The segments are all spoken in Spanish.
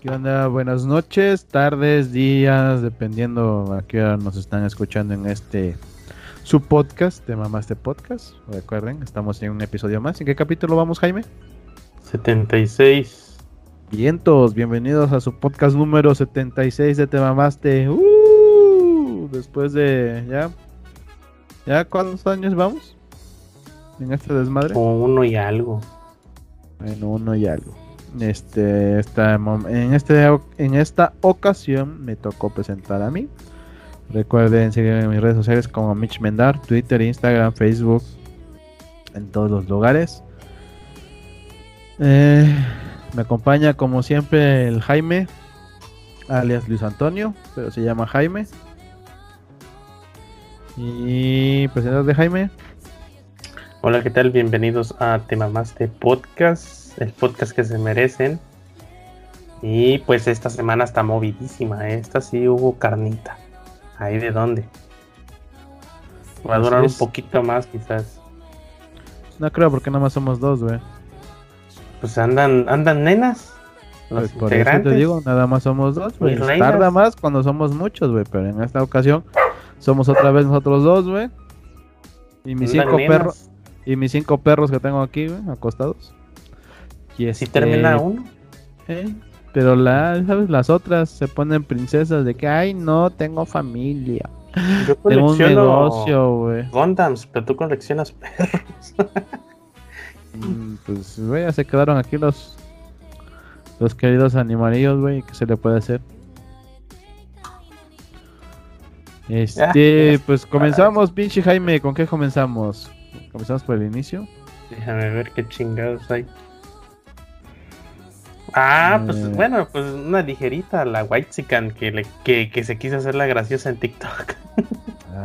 ¿Qué onda? Buenas noches, tardes, días, dependiendo a qué hora nos están escuchando en este su podcast de Mamaste Podcast. Recuerden, estamos en un episodio más. ¿En qué capítulo vamos, Jaime? 76. Vientos, bienvenidos a su podcast número 76 de Te Mamaste. ¡Uh! Después de ya. ¿Ya cuántos años vamos? En este desmadre. Como uno y algo. En uno y algo. Este, esta, en, este, en esta ocasión me tocó presentar a mí. Recuerden seguirme en mis redes sociales como Mitch Mendar, Twitter, Instagram, Facebook, en todos los lugares. Eh, me acompaña como siempre el Jaime, alias Luis Antonio, pero se llama Jaime. Y presentar de Jaime. Hola, ¿qué tal? Bienvenidos a Te Mamaste Podcast, el podcast que se merecen. Y pues esta semana está movidísima, ¿eh? esta sí hubo carnita. ¿Ahí de dónde? Va a durar un poquito más quizás. No creo porque nada más somos dos, güey. Pues andan, andan nenas. Los pues por eso te digo, nada más somos dos, güey. Tarda más cuando somos muchos, güey. Pero en esta ocasión somos otra vez nosotros dos, güey. Y mis cinco perros. Y mis cinco perros que tengo aquí, güey, acostados. Y este... Si termina uno. ¿Eh? Pero la, ¿sabes? las otras se ponen princesas de que, ay, no, tengo familia. Yo tengo un negocio, güey. Gondams, pero tú coleccionas perros. Mm, pues, güey, ya se quedaron aquí los los queridos animalillos, güey, ¿qué se le puede hacer? Este, pues comenzamos, pinche Jaime, ¿con qué comenzamos? ¿Comenzamos por el inicio? Déjame ver qué chingados hay. Ah, pues eh. bueno, pues una ligerita, la White Chican que, le, que, que se quiso hacer la graciosa en TikTok.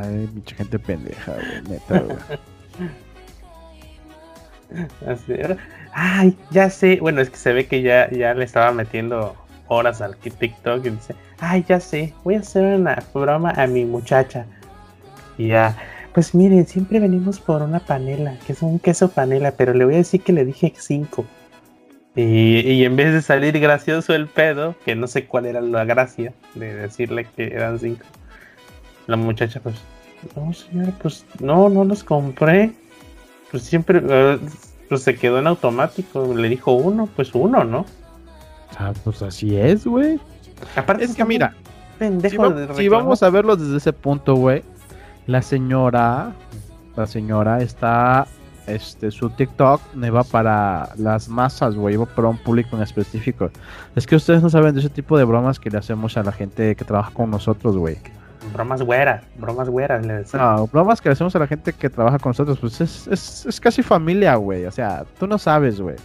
Ay, mucha gente pendeja, güey, neta, güey. Ay, ya sé. Bueno, es que se ve que ya, ya le estaba metiendo horas al TikTok y dice, ay, ya sé, voy a hacer una broma a mi muchacha. Y ya, pues miren, siempre venimos por una panela, que es un queso panela, pero le voy a decir que le dije cinco. Y, en vez de salir gracioso el pedo, que no sé cuál era la gracia de decirle que eran cinco, la muchacha pues, no señor, pues no, no los compré. Pues siempre, eh, pues se quedó en automático, le dijo uno, pues uno, ¿no? Ah, pues así es, güey. Aparte es que mira, si, vamos a verlo desde ese punto, güey, la señora, la señora está este, su TikTok no iba para las masas, güey, iba para un público en específico. Es que ustedes no saben de ese tipo de bromas que le hacemos a la gente que trabaja con nosotros, güey. Bromas güeras, bromas güeras. Le no, bromas que le hacemos a la gente que trabaja con nosotros, pues es, es, es casi familia, güey. O sea, tú no sabes, güey.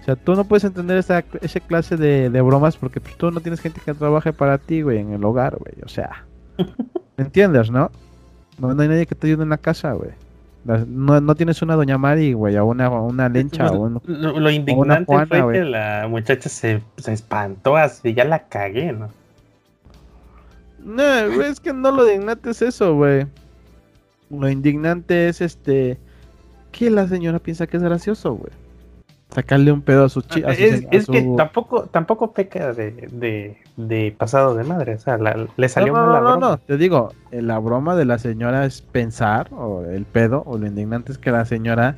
O sea, tú no puedes entender esa, esa clase de, de bromas porque pues, tú no tienes gente que trabaje para ti, güey, en el hogar, güey. O sea, ¿me entiendes, no? no? No hay nadie que te ayude en la casa, güey. No, no tienes una Doña Mari, güey, o una, una lencha. o lo, indignante fue que la muchacha se, se, espantó así, ya la cagué, ¿no? No, es que no lo indignante es eso, güey. Lo indignante es este. Que la señora piensa que es gracioso, güey sacarle un pedo a su chica. Es, es que tampoco, tampoco peca de, de, pasado de madre. O sea, le salió no, no, la broma. No, no, te digo, eh, la broma de la señora es pensar, o el pedo, o lo indignante es que la señora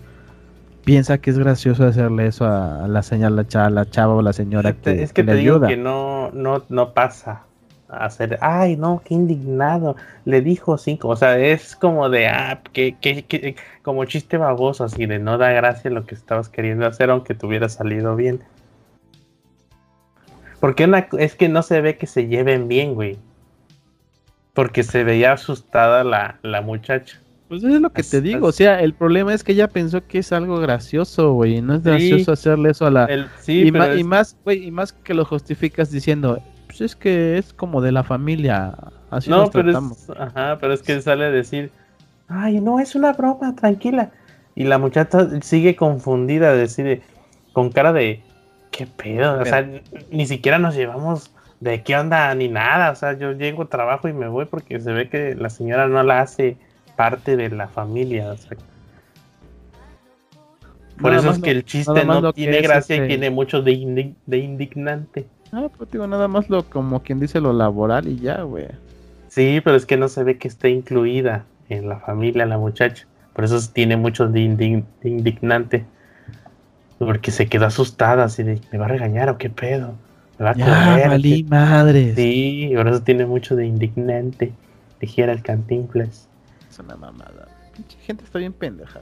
piensa que es gracioso hacerle eso a, la señora, la chava, la chava o la señora que, es que, te digo que no, no, no pasa hacer, ay, no, qué indignado, le dijo cinco, o sea, es como de, ah, que, que, como chiste baboso, así de no da gracia lo que estabas queriendo hacer, aunque te hubiera salido bien. Porque es que no se ve que se lleven bien, güey. Porque se veía asustada la, la muchacha. Pues eso es lo que te digo, o sea, el problema es que ella pensó que es algo gracioso, güey, no es gracioso hacerle eso a la... y, y, más, güey, y más que lo justificas diciendo, pues es que es como de la familia. Así no, pero es, ajá, pero es que sale a decir, ay, no, es una broma, tranquila. Y la muchacha sigue confundida, decide, con cara de, ¿qué pedo? O sea, ni siquiera nos llevamos de qué onda ni nada. O sea, yo llego, trabajo y me voy porque se ve que la señora no la hace parte de la familia. por eso es que el chiste no tiene gracia y este tiene mucho de, de indignante. Ah, pues digo, nada más lo, como quien dice, lo laboral y ya, güey. Sí, pero es que no se ve que esté incluida en la familia la muchacha. Por eso tiene mucho de, indignante. Porque se quedó asustada, así de, ¿me va a regañar o qué pedo? Me va a ya, Valí madre. Sí, por eso tiene mucho de indignante. Dijera el cantinflas. Es una mamada. Mucha gente está bien pendeja,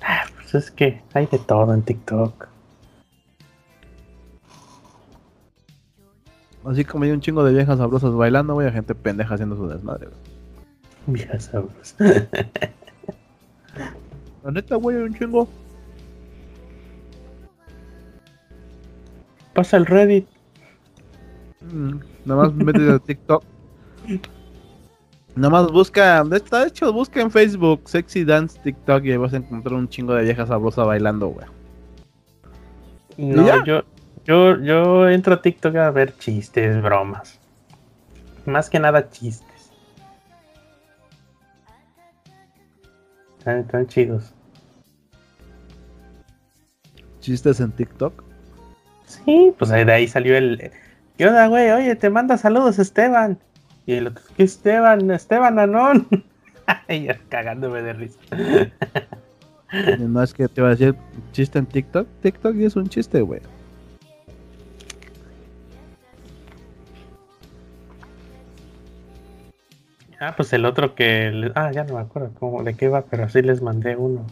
Ah, pues es que hay de todo en TikTok. Así como hay un chingo de viejas sabrosas bailando, güey, a gente pendeja haciendo su desmadre, Viejas sabrosas. La neta, güey, hay un chingo. Pasa el Reddit. Mm, nada más métete a TikTok. Nada más busca, de hecho, busca en Facebook Sexy Dance TikTok y ahí vas a encontrar un chingo de viejas sabrosas bailando, güey. No, yo, yo, yo entro a TikTok a ver chistes, bromas. Más que nada chistes. Están, chidos. ¿Chistes en TikTok? Sí, pues de ahí salió el... ¿Qué onda, güey? Oye, te manda saludos Esteban. Y el otro, ¿qué Esteban? Esteban Anón. y cagándome de risa. no es que te va a decir chiste en TikTok. TikTok es un chiste, güey. Ah, pues el otro que. Ah, ya no me acuerdo cómo, de qué va, pero sí les mandé uno.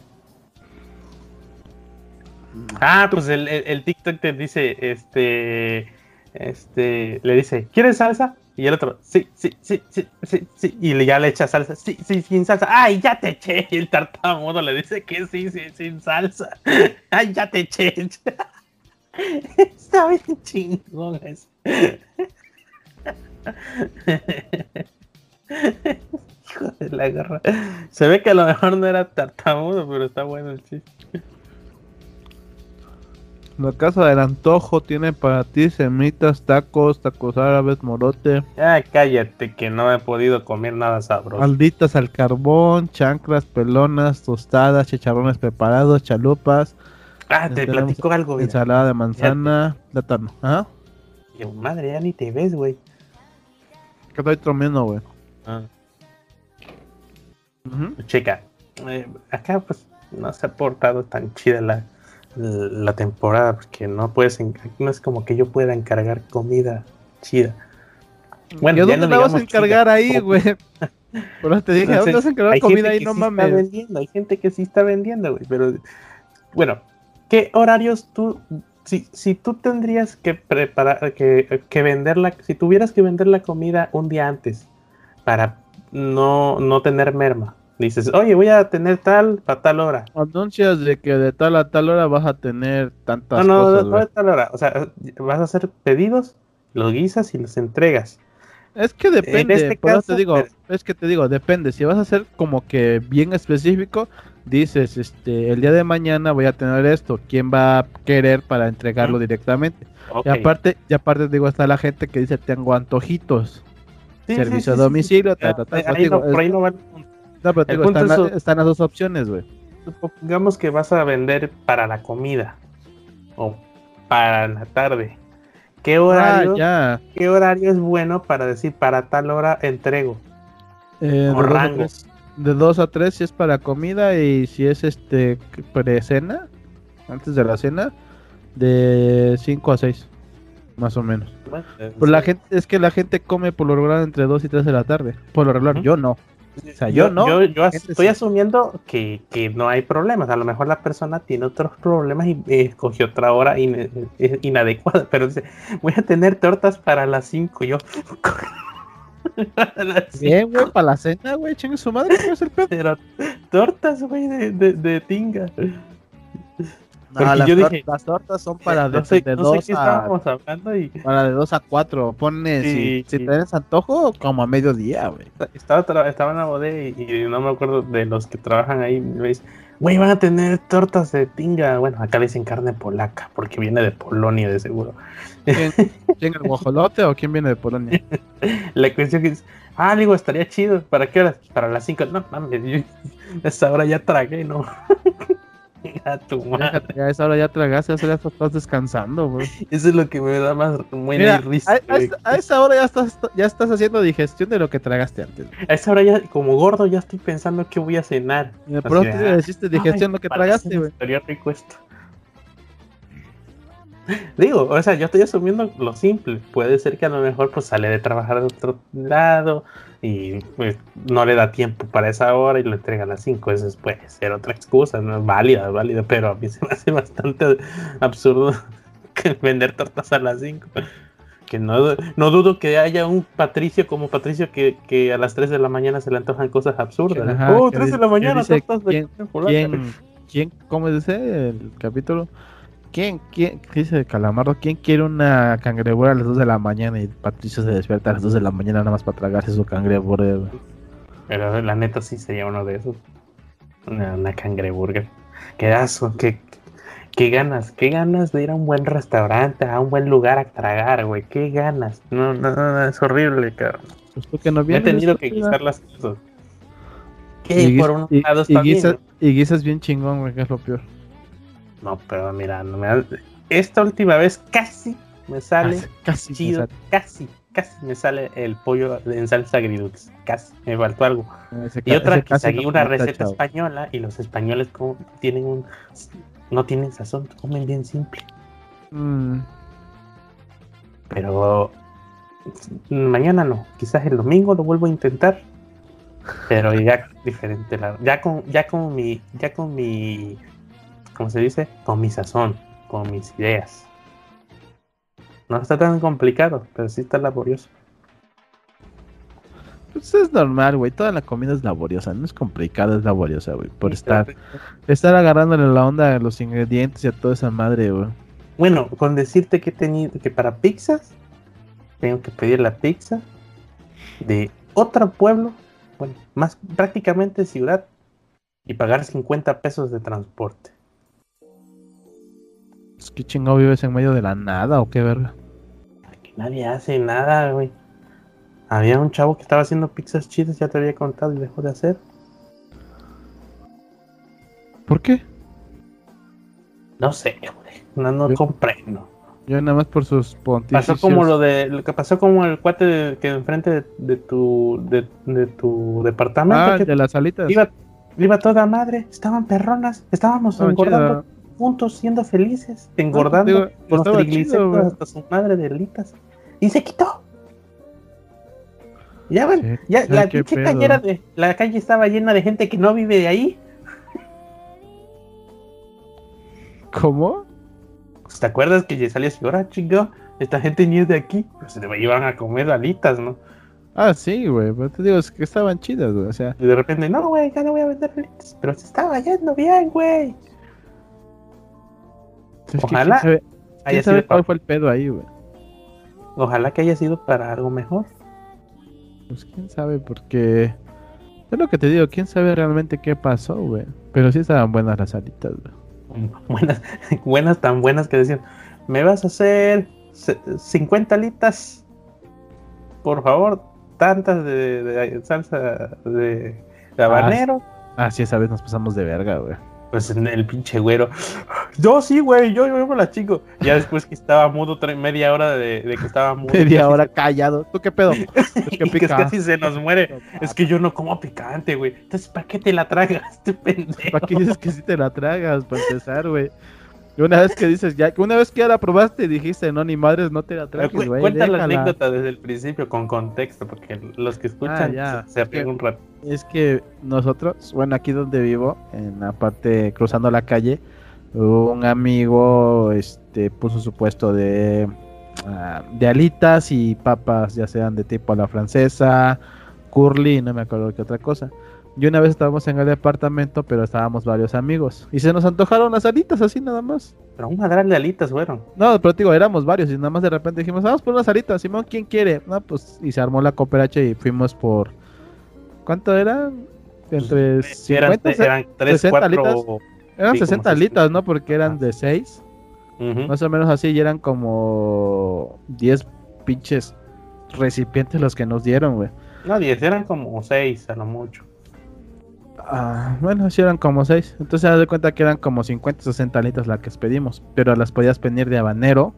Ah, pues el, el, TikTok te dice, este. Este. Le dice, ¿quieres salsa? Y el otro, sí, sí, sí, sí, sí, sí. Y ya le echa salsa, sí, sí, sin salsa. ¡Ay, ya te eché! Y el tartamudo le dice que sí, sí, sin salsa. ¡Ay, ya te eché! Está bien chingón eso. Hijo de la garra. Se ve que a lo mejor no era tartamudo, pero está bueno el chiste. La casa del antojo tiene para ti semitas, tacos, tacos árabes, morote. Ah, cállate, que no he podido comer nada sabroso. Malditas al carbón, chanclas, pelonas, tostadas, chicharrones preparados, chalupas. Ah, te platico algo, Ensalada de manzana, plátano. ¿Ah? Madre, ya ni te ves, güey. ¿Qué estoy comiendo, güey? Ah. Chica, eh, acá pues no se ha portado tan chida la, la temporada porque no puedes, no es como que yo pueda encargar comida chida. Bueno, ¿Y dónde la vas a encargar ahí, güey? Pero te dije, ¿dónde vas a encargar comida ahí? No mames. vendiendo, hay gente que sí está vendiendo, güey, pero bueno, ¿qué horarios tú si, si tú tendrías que preparar, que, que venderla, si tuvieras que vender la comida un día antes para no, no tener merma, dices, oye, voy a tener tal para tal hora. Anuncias de que de tal a tal hora vas a tener tantas no, no, cosas. No, no, de tal hora. O sea, vas a hacer pedidos, los guisas y los entregas. Es que depende, este te digo, es que te digo, depende. Si vas a hacer como que bien específico, dices, este, el día de mañana voy a tener esto, ¿quién va a querer para entregarlo directamente? Y aparte, y aparte digo, está la gente que dice, tengo antojitos. Servicio a domicilio, están, las dos opciones, güey. Supongamos que vas a vender para la comida o para la tarde. ¿Qué horario, ah, ¿qué horario es bueno para decir para tal hora entrego? Eh, o rangos. De 2 a 3 si es para comida y si es este pre-cena, antes de la cena, de 5 a 6, más o menos. pues la gente, es que la gente come por lo regular entre 2 y 3 de la tarde. Por lo regular, yo no. O sea, yo, no. Yo, estoy asumiendo que, no hay problemas. A lo mejor la persona tiene otros problemas y escogió otra hora inadecuada. Pero dice, voy a tener tortas para las 5. Yo. Bien, güey, para la cena, güey. Chingue su madre, ¿qué es el pedo? Pero tortas, güey, de, de, de tinga. No, las, yo dije, las tortas son para de, sé, de no 2 sé a hablando y... para de 2 a 4. Pones si, si tienes antojo como a mediodía, güey. Estaba, estaba en la bodega y, no me acuerdo de los que trabajan ahí. Me dice, güey, van a tener tortas de tinga. Bueno, acá le dicen carne polaca porque viene de Polonia de seguro. ¿Quién, ¿quién el guajolote o quién viene de Polonia? la cuestión que es, ah, digo, estaría chido. ¿Para qué horas? Para las 5. No mames, yo, esa hora ya tragué, ¿no? Tu madre. Ya a esa hora ya tragaste, a esa hora ya estás descansando. Eso es lo que me da más buena risa. a, a a esa hora ya estás, ya estás haciendo digestión de lo que tragaste antes. A esa hora ya, como gordo, ya estoy pensando que voy a cenar. Y de pronto te hiciste digestión ay, lo que tragaste, güey. Estaría rico esto. Digo, o sea, yo estoy asumiendo lo simple. Puede ser que a lo mejor pues sale de trabajar de otro lado y pues no le da tiempo para esa hora y lo entrega a las 5. Eso es- puede ser otra excusa, no es válida, es válida, pero a mí se me hace bastante absurdo que vender tortas a las 5. Que no, no dudo que haya un Patricio como Patricio que, que a las 3 de la mañana se le antojan cosas absurdas. Ajá, oh, que 3 de la mañana, dice, tortas de ¿quién- chocolate. ¿Quién, quién, cómo dice el capítulo? ¿Quién, quién, qué dice Calamardo? ¿Quién quiere una cangreburra a las 2 de la mañana y Patricio se despierta a las 2 de la mañana nada más para tragarse su cangreburra? güey? Pero la neta sí sería uno de esos. Una, una cangreburger. Qué asco, qué, qué ganas, qué ganas de ir a un buen restaurante, a un buen lugar a tragar, güey. Qué ganas. No, no, no, no, es horrible, cabrón. Pues no he tenido que guisar las cosas. Que por y- lado y y guisas bien chingón, güey, que es lo peor. No, pero mira, no me esta última vez casi me sale Casi, casi me chido, sale. casi, casi me sale el pollo en salsa agridulce. Casi, me faltó algo. Ese Y otra que casi seguí no una me receta española y los españoles como tienen un no tienen sazón, comen bien simple. Mm, Pero mañana no, quizás el domingo lo vuelvo a intentar. Pero ya diferente, la- ya con ya con mi ya con mi ¿cómo se dice? Con mi sazón, con mis ideas. No está tan complicado, pero sí está laborioso. Pues es normal, güey. Toda la comida es laboriosa. No es complicada, es laboriosa, güey. Por estar, estar agarrándole la onda a los ingredientes y a toda esa madre, güey. Bueno, con decirte que he tenido que para pizzas tengo que pedir la pizza de otro pueblo, bueno, más prácticamente ciudad, y pagar 50 pesos de transporte. Es que chingado vives en medio de la nada o qué verga. Que nadie hace nada, güey. Había un chavo que estaba haciendo pizzas chidas, ya te había contado y dejó de hacer. ¿Por qué? No sé, güey. No, no Yo- comprendo. Yo nada más por sus pontificios. Pasó como lo de lo que pasó como el cuate de- que enfrente de, de tu de, de tu departamento Ah, que de las alitas. iba, iba toda madre, estaban perronas, estábamos Estaban engordando. Juntos, siendo felices, engordando digo, con los triglicéridos chido, hasta su madre de alitas. Y se quitó. Ya ven, Sí, ya la pinche de la calle estaba llena de gente que no vive de ahí. ¿Cómo? Pues, ¿Te acuerdas que ya salía así, ahora chingo? Esta gente ni es de aquí. Pues se le iban a comer alitas, ¿no? Ah, sí, güey. Pero te digo, es que estaban chidas, güey. O sea, Y de repente, no, güey, ya no voy a vender alitas. Pero se estaba yendo bien, güey. Ojalá ¿Quién sabe, Haya quién sabe sido cuál fue el pedo ahí, güey? Ojalá que haya sido para algo mejor. Pues quién sabe, porque. Es lo que te digo, quién sabe realmente qué pasó, güey. Pero sí estaban buenas las alitas, güey. Buenas, buenas, tan buenas que decían, me vas a hacer se- 50 alitas, por favor, tantas de, de salsa de, de habanero. Ah, sí, esa vez nos pasamos de verga, güey. Pues en el pinche güero, yo sí, güey, yo, yo me la chico. Ya después que estaba mudo, media hora de, de que estaba mudo. Media casi hora callado. ¿Tú qué pedo? Pues y que casi se nos muere. Es que yo no como picante, güey. Entonces, ¿para qué te la tragas, este pendejo? ¿Para qué dices que sí te la tragas? Para empezar, güey. Y una vez que dices, ya, una vez que ya la probaste dijiste, no, ni madres, no te la trajes, güey. Cuenta la déjala". anécdota desde el principio con contexto, porque los que escuchan Ah, ya. se, se ríen un rato. Es que nosotros, bueno, aquí donde vivo, en la parte cruzando la calle, un amigo este puso su puesto de, ah, de alitas y papas, ya sean de tipo a la francesa, curly, no me acuerdo qué otra cosa. Y una vez estábamos en el departamento, pero estábamos varios amigos. Y se nos antojaron las alitas así nada más. Pero un madral de alitas fueron. No, pero te digo, éramos varios y nada más de repente dijimos, vamos por unas alitas, Simón, ¿quién quiere? No, pues, y se armó la cooperacha y fuimos por... ¿Cuánto eran? Entre Pues, eran, 50, se- eran 3, 60 4. alitas. eran sí, como 60 60. alitas, ¿no? Porque eran de 6, Ujú. más o menos así, y eran como 10 pinches recipientes los que nos dieron, güey. No, 10, eran como 6 a lo mucho. Ah, bueno, sí eran como 6. Entonces se da cuenta que eran como 50, 60 litros las que pedimos. Pero las podías pedir de habanero.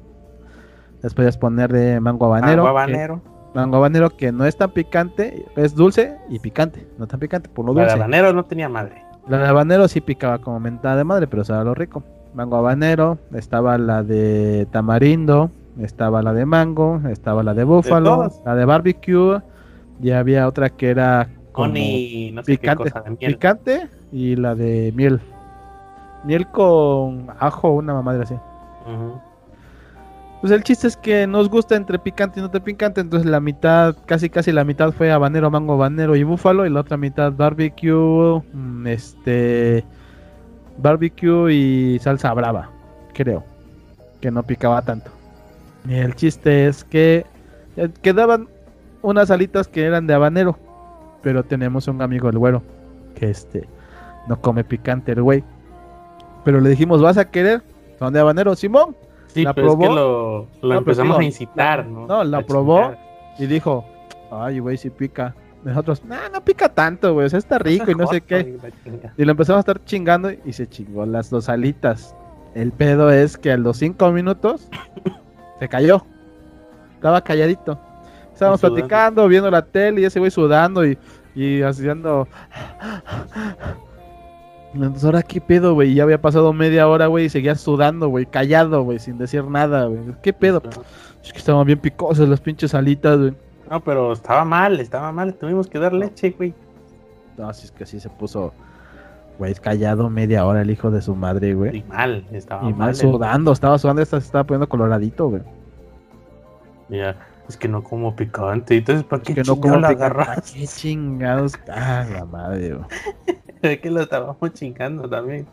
Las podías poner de mango habanero. Mango habanero. Que, mango habanero que no es tan picante. Es dulce y picante. No tan picante, por lo dulce. La de habanero no tenía madre. La de habanero sí picaba como mentada de madre, pero era lo rico. Mango habanero. Estaba la de tamarindo. Estaba la de mango. Estaba la de búfalo. la de barbecue. Y había otra que era como no sé picante, qué cosa de miel. picante y la de miel. Miel con ajo, una mamadera así. Ujú. Pues el chiste es que nos gusta entre picante y no te picante, entonces la mitad, casi casi la mitad fue habanero, mango, habanero y búfalo, y la otra mitad barbecue, mm, este, barbecue y salsa brava, creo, que no picaba tanto. Y el chiste es que eh, quedaban unas alitas que eran de habanero, pero tenemos un amigo el güero que este no come picante el güey. Pero le dijimos, ¿vas a querer? Son de habanero, Simón. Sí, La pero es que probó. lo, lo No, empezamos a incitar, ¿no? no, la probó. Y dijo, ay, güey, sí pica. Nosotros, no, no pica tanto, güey, o sea, está rico y no sé qué. y lo empezamos a estar chingando y se chingó las dos alitas. El pedo es que a los cinco minutos se cayó. Estaba calladito. Estábamos platicando, viendo la tele y ese güey sudando y, y haciendo... Entonces, ahora qué pedo, güey. Ya había pasado media hora, güey, y seguía sudando, güey, callado, güey, sin decir nada, güey. ¿Qué pedo? Es que estaban bien picosas las pinches alitas, güey. No, pero estaba mal, estaba mal. Tuvimos que dar leche, güey. No, si es que sí se puso, güey, callado media hora el hijo de su madre, güey. Y mal, estaba Y mal. mal sudando, estaba sudando, esta se estaba poniendo coloradito, güey. Ya, es que no como picante. Entonces, ¿para qué Que no como la agarras? Qué chingados. Ah, la madre, güey. Que lo estábamos chingando también.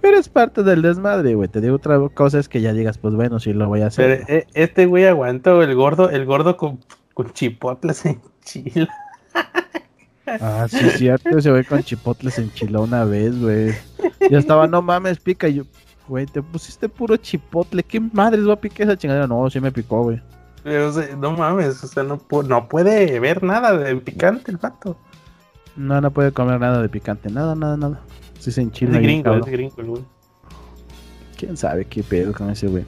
Pero es parte del desmadre, güey. Te digo otra cosa es que ya digas, pues bueno, sí lo voy a Pero hacer. eh, este güey aguantó el gordo, el gordo con, con chipotles en chile. Ah, sí, es cierto. Ese güey con chipotles enchiló una vez, güey. Ya estaba, no mames, pica. Y yo, güey, te pusiste puro chipotle. ¿Qué madres va a picar esa chingadera? No, sí me picó, güey. Pero, no mames, o sea, no, no puede ver nada de picante el vato. No, no puede comer nada de picante. Nada, nada, nada. Sí se Es enchila. de bien gringo, es de gringo el güey. ¿Quién sabe qué pedo con ese güey?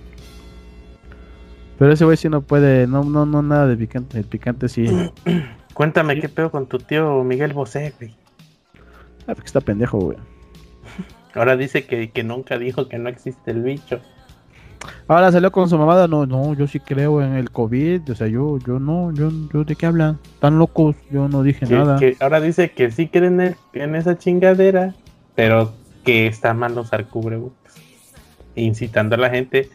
Pero ese güey sí no puede, no, no, no, nada de picante. El picante sí. Cuéntame qué pedo con tu tío Miguel Bosé, güey. Ah, porque está pendejo, güey. Ahora dice que, que nunca dijo que no existe el bicho. Ahora salió con su mamada, no, no, yo sí creo en el COVID, o sea, yo, yo no, yo, yo de qué hablan, tan locos, yo no dije Que, nada. que ahora dice que sí creen en, en esa chingadera, pero que está mal usar cubrebocas. Incitando a la gente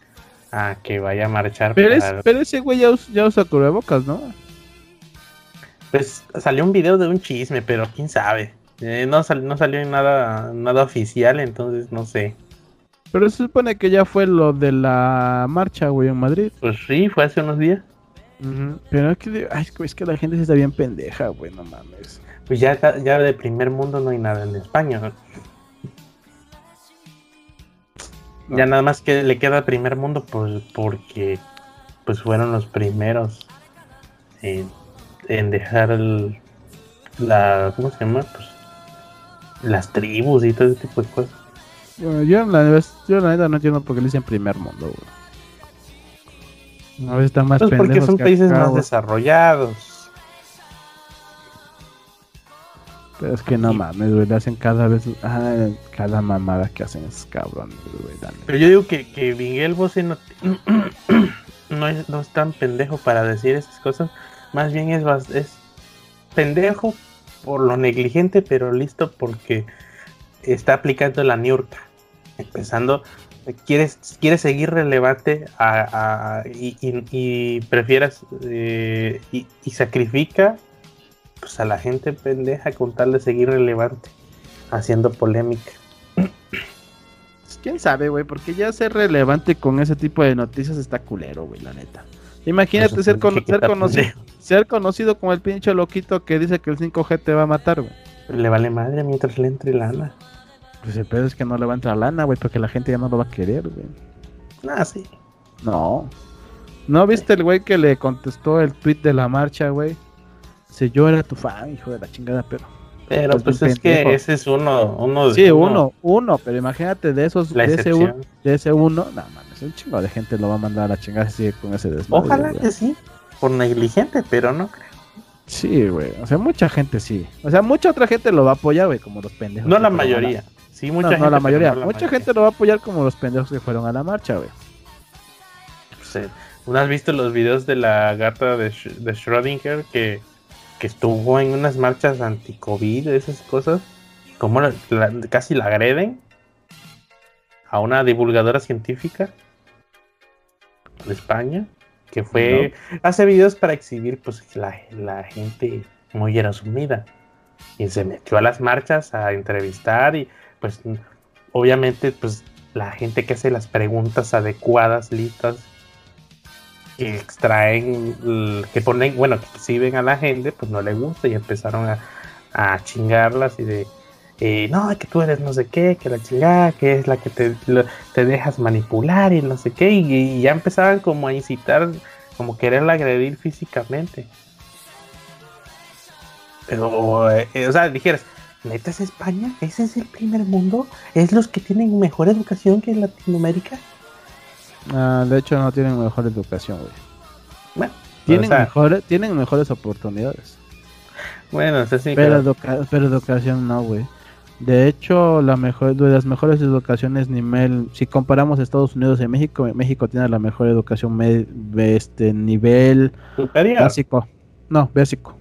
a que vaya a marchar. Pero, es- para- pero ese güey ya, us- ya usa cubrebocas, ¿no? Pues salió un video de un chisme, pero quién sabe. Eh, no, sal- no salió nada oficial, entonces no sé. Pero se supone que ya fue lo de la marcha, güey, en Madrid. Pues sí, fue hace unos días. Pero es que, ay, es que- la gente sí está bien pendeja, güey, no mames. Pues ya, ya de primer mundo no hay nada en España. ¿no? Ya nada más que le queda primer mundo pues, porque pues fueron los primeros en, en dejar el- la ¿cómo se llama? Pues las tribus y todo ese tipo de cosas. Bueno, yo, la, yo la neta no entiendo por qué le dicen primer mundo, güey. A veces están más Pues porque son países acá, más desarrollados. Pero es que no mames, güey, le hacen cada vez, ah, cada mamada que hacen esos cabrones, güey. Pero yo digo que, que Miguel Bosé no, no, es, no es tan pendejo para decir esas cosas. Más bien es, es pendejo por lo negligente, pero listo porque está aplicando la niurca. Empezando, quieres, quieres seguir relevante a, a- y, y, y prefieras eh, y, y sacrifica pues, a la gente pendeja con tal de seguir relevante, haciendo polémica. Pues, ¿Quién sabe, güey? Porque ya ser relevante con ese tipo de noticias está culero, güey, la neta. Imagínate Pues, ser, ser conocido, ser conocido como el pinche loquito que dice que el 5G te va a matar, güey. Le vale madre mientras le entre lana. Pues el pedo es que no le va a entrar lana, güey, porque la gente ya no lo va a querer, güey. Ah, sí. No. ¿No viste el güey que le contestó el tweet de la marcha, güey? Si yo era tu fan, hijo de la chingada, pero Pero pues es que ese es uno, uno de Sí, uno, uno, pero imagínate de esos, de ese, uno, de ese uno, nada más, un chingo de gente lo va a mandar a la chingada así con ese desmadre. Ojalá que sí, por negligente, pero no creo. Sí, güey, o sea, mucha gente sí. O sea, mucha otra gente lo va a apoyar, güey, como los pendejos. No la mayoría. Sí, mucha no, gente. No, la mayoría. mucha gente lo va a apoyar como los pendejos que fueron a la marcha, güey. Sí. ¿No has visto los videos de la gata de, de Schrödinger que que estuvo en unas marchas anti-COVID, esas cosas, como casi la agreden a una divulgadora científica de España, que fue, hace videos para exhibir pues la, la gente muy era sumida y se metió a las marchas a entrevistar y pues obviamente pues la gente que hace las preguntas adecuadas, listas, que extraen, que ponen, bueno, que exhiben a la gente, pues no le gusta y empezaron a, a chingarlas y de, eh, no, que tú eres no sé qué, que la chingada, que es la que te, te dejas manipular y no sé qué, y, ya empezaban como a incitar, como quererla agredir físicamente. Pero, eh, o sea, dijeras, ¿neta es España? ¿Ese es el primer mundo? ¿Es los que tienen mejor educación que en Latinoamérica? Ah, de hecho, no tienen mejor educación, güey. Bueno, tienen, mejores, tienen mejores oportunidades. Bueno, sí, pero, pero educación no, güey. De hecho, la mejor de las mejores educaciones nivel, si comparamos Estados Unidos y México, México tiene la mejor educación este nivel básico. No, básico.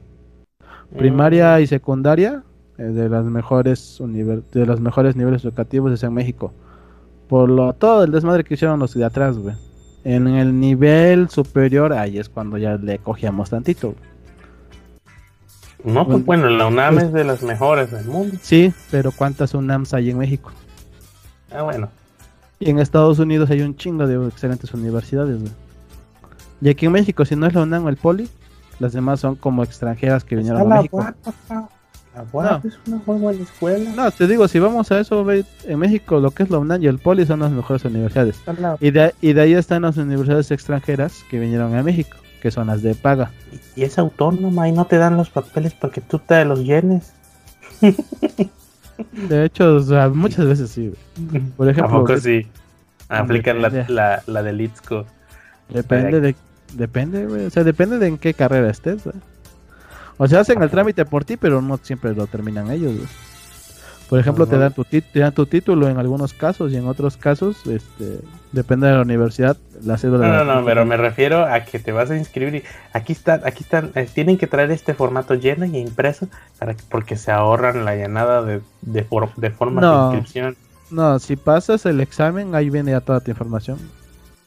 Primaria mm. y secundaria eh, de las mejores de los mejores niveles educativos es en México por lo todo el desmadre que hicieron los de atrás, güey. En el nivel superior, ahí es cuando ya le cogíamos tantito. No, pues bueno, la UNAM pues es de las mejores del mundo. Sí, pero ¿cuántas UNAMs hay en México? Ah, bueno. Y en Estados Unidos hay un chingo de excelentes universidades, güey. Y aquí en México, si no es la UNAM o el Poli, las demás son como extranjeras que vinieron a México no. es una muy buena escuela. No, te digo, si vamos a eso, en México lo que es la UNAM y el Poli son las mejores universidades. Y de, y de ahí están las universidades extranjeras que vinieron a México, que son las de paga. Y, es autónoma y no te dan los papeles porque tú te los llenes. de hecho, muchas veces sí. Por ejemplo, ¿A sí? Aplican la, la, la de Litzko. Depende de, depende, O sea, depende de en qué carrera estés, o sea, hacen el trámite por ti, pero no siempre lo terminan ellos. Por ejemplo, te dan, tu te dan tu título en algunos casos y en otros casos, este, depende de la universidad, la cédula. No, no, no, pero me refiero a que te vas a inscribir y aquí están, aquí están, eh, tienen que traer este formato lleno y impreso para porque se ahorran la llenada de, de, de forma de inscripción. No, si pasas el examen, ahí viene ya toda tu información.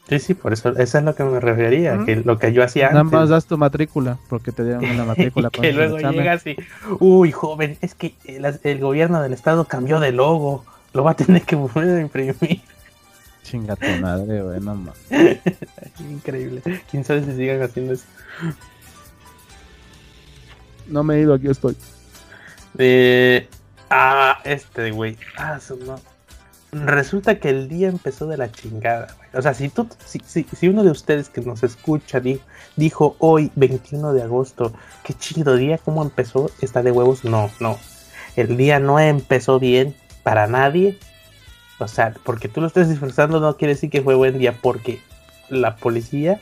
Sí, sí, por eso, eso es lo que me refería, que lo que yo hacía Nada más das tu matrícula, porque te dieron una matrícula. que luego llegas y, uy, joven, es que el, gobierno del estado cambió de logo, lo va a tener que volver a imprimir. Chinga tu madre, güey, no más. Increíble. ¿Quién sabe si sigan haciendo eso? No me he ido, aquí estoy. Eh, ah, este, güey. Ah, eso no resulta que el día empezó de la chingada. O sea, si, tú, si, si, uno de ustedes que nos escucha dijo, hoy, 21 de agosto, qué chido día, ¿cómo empezó? Está de huevos. No, no. El día no empezó bien para nadie. O sea, porque tú lo estés disfrutando no quiere decir que fue buen día, porque la policía,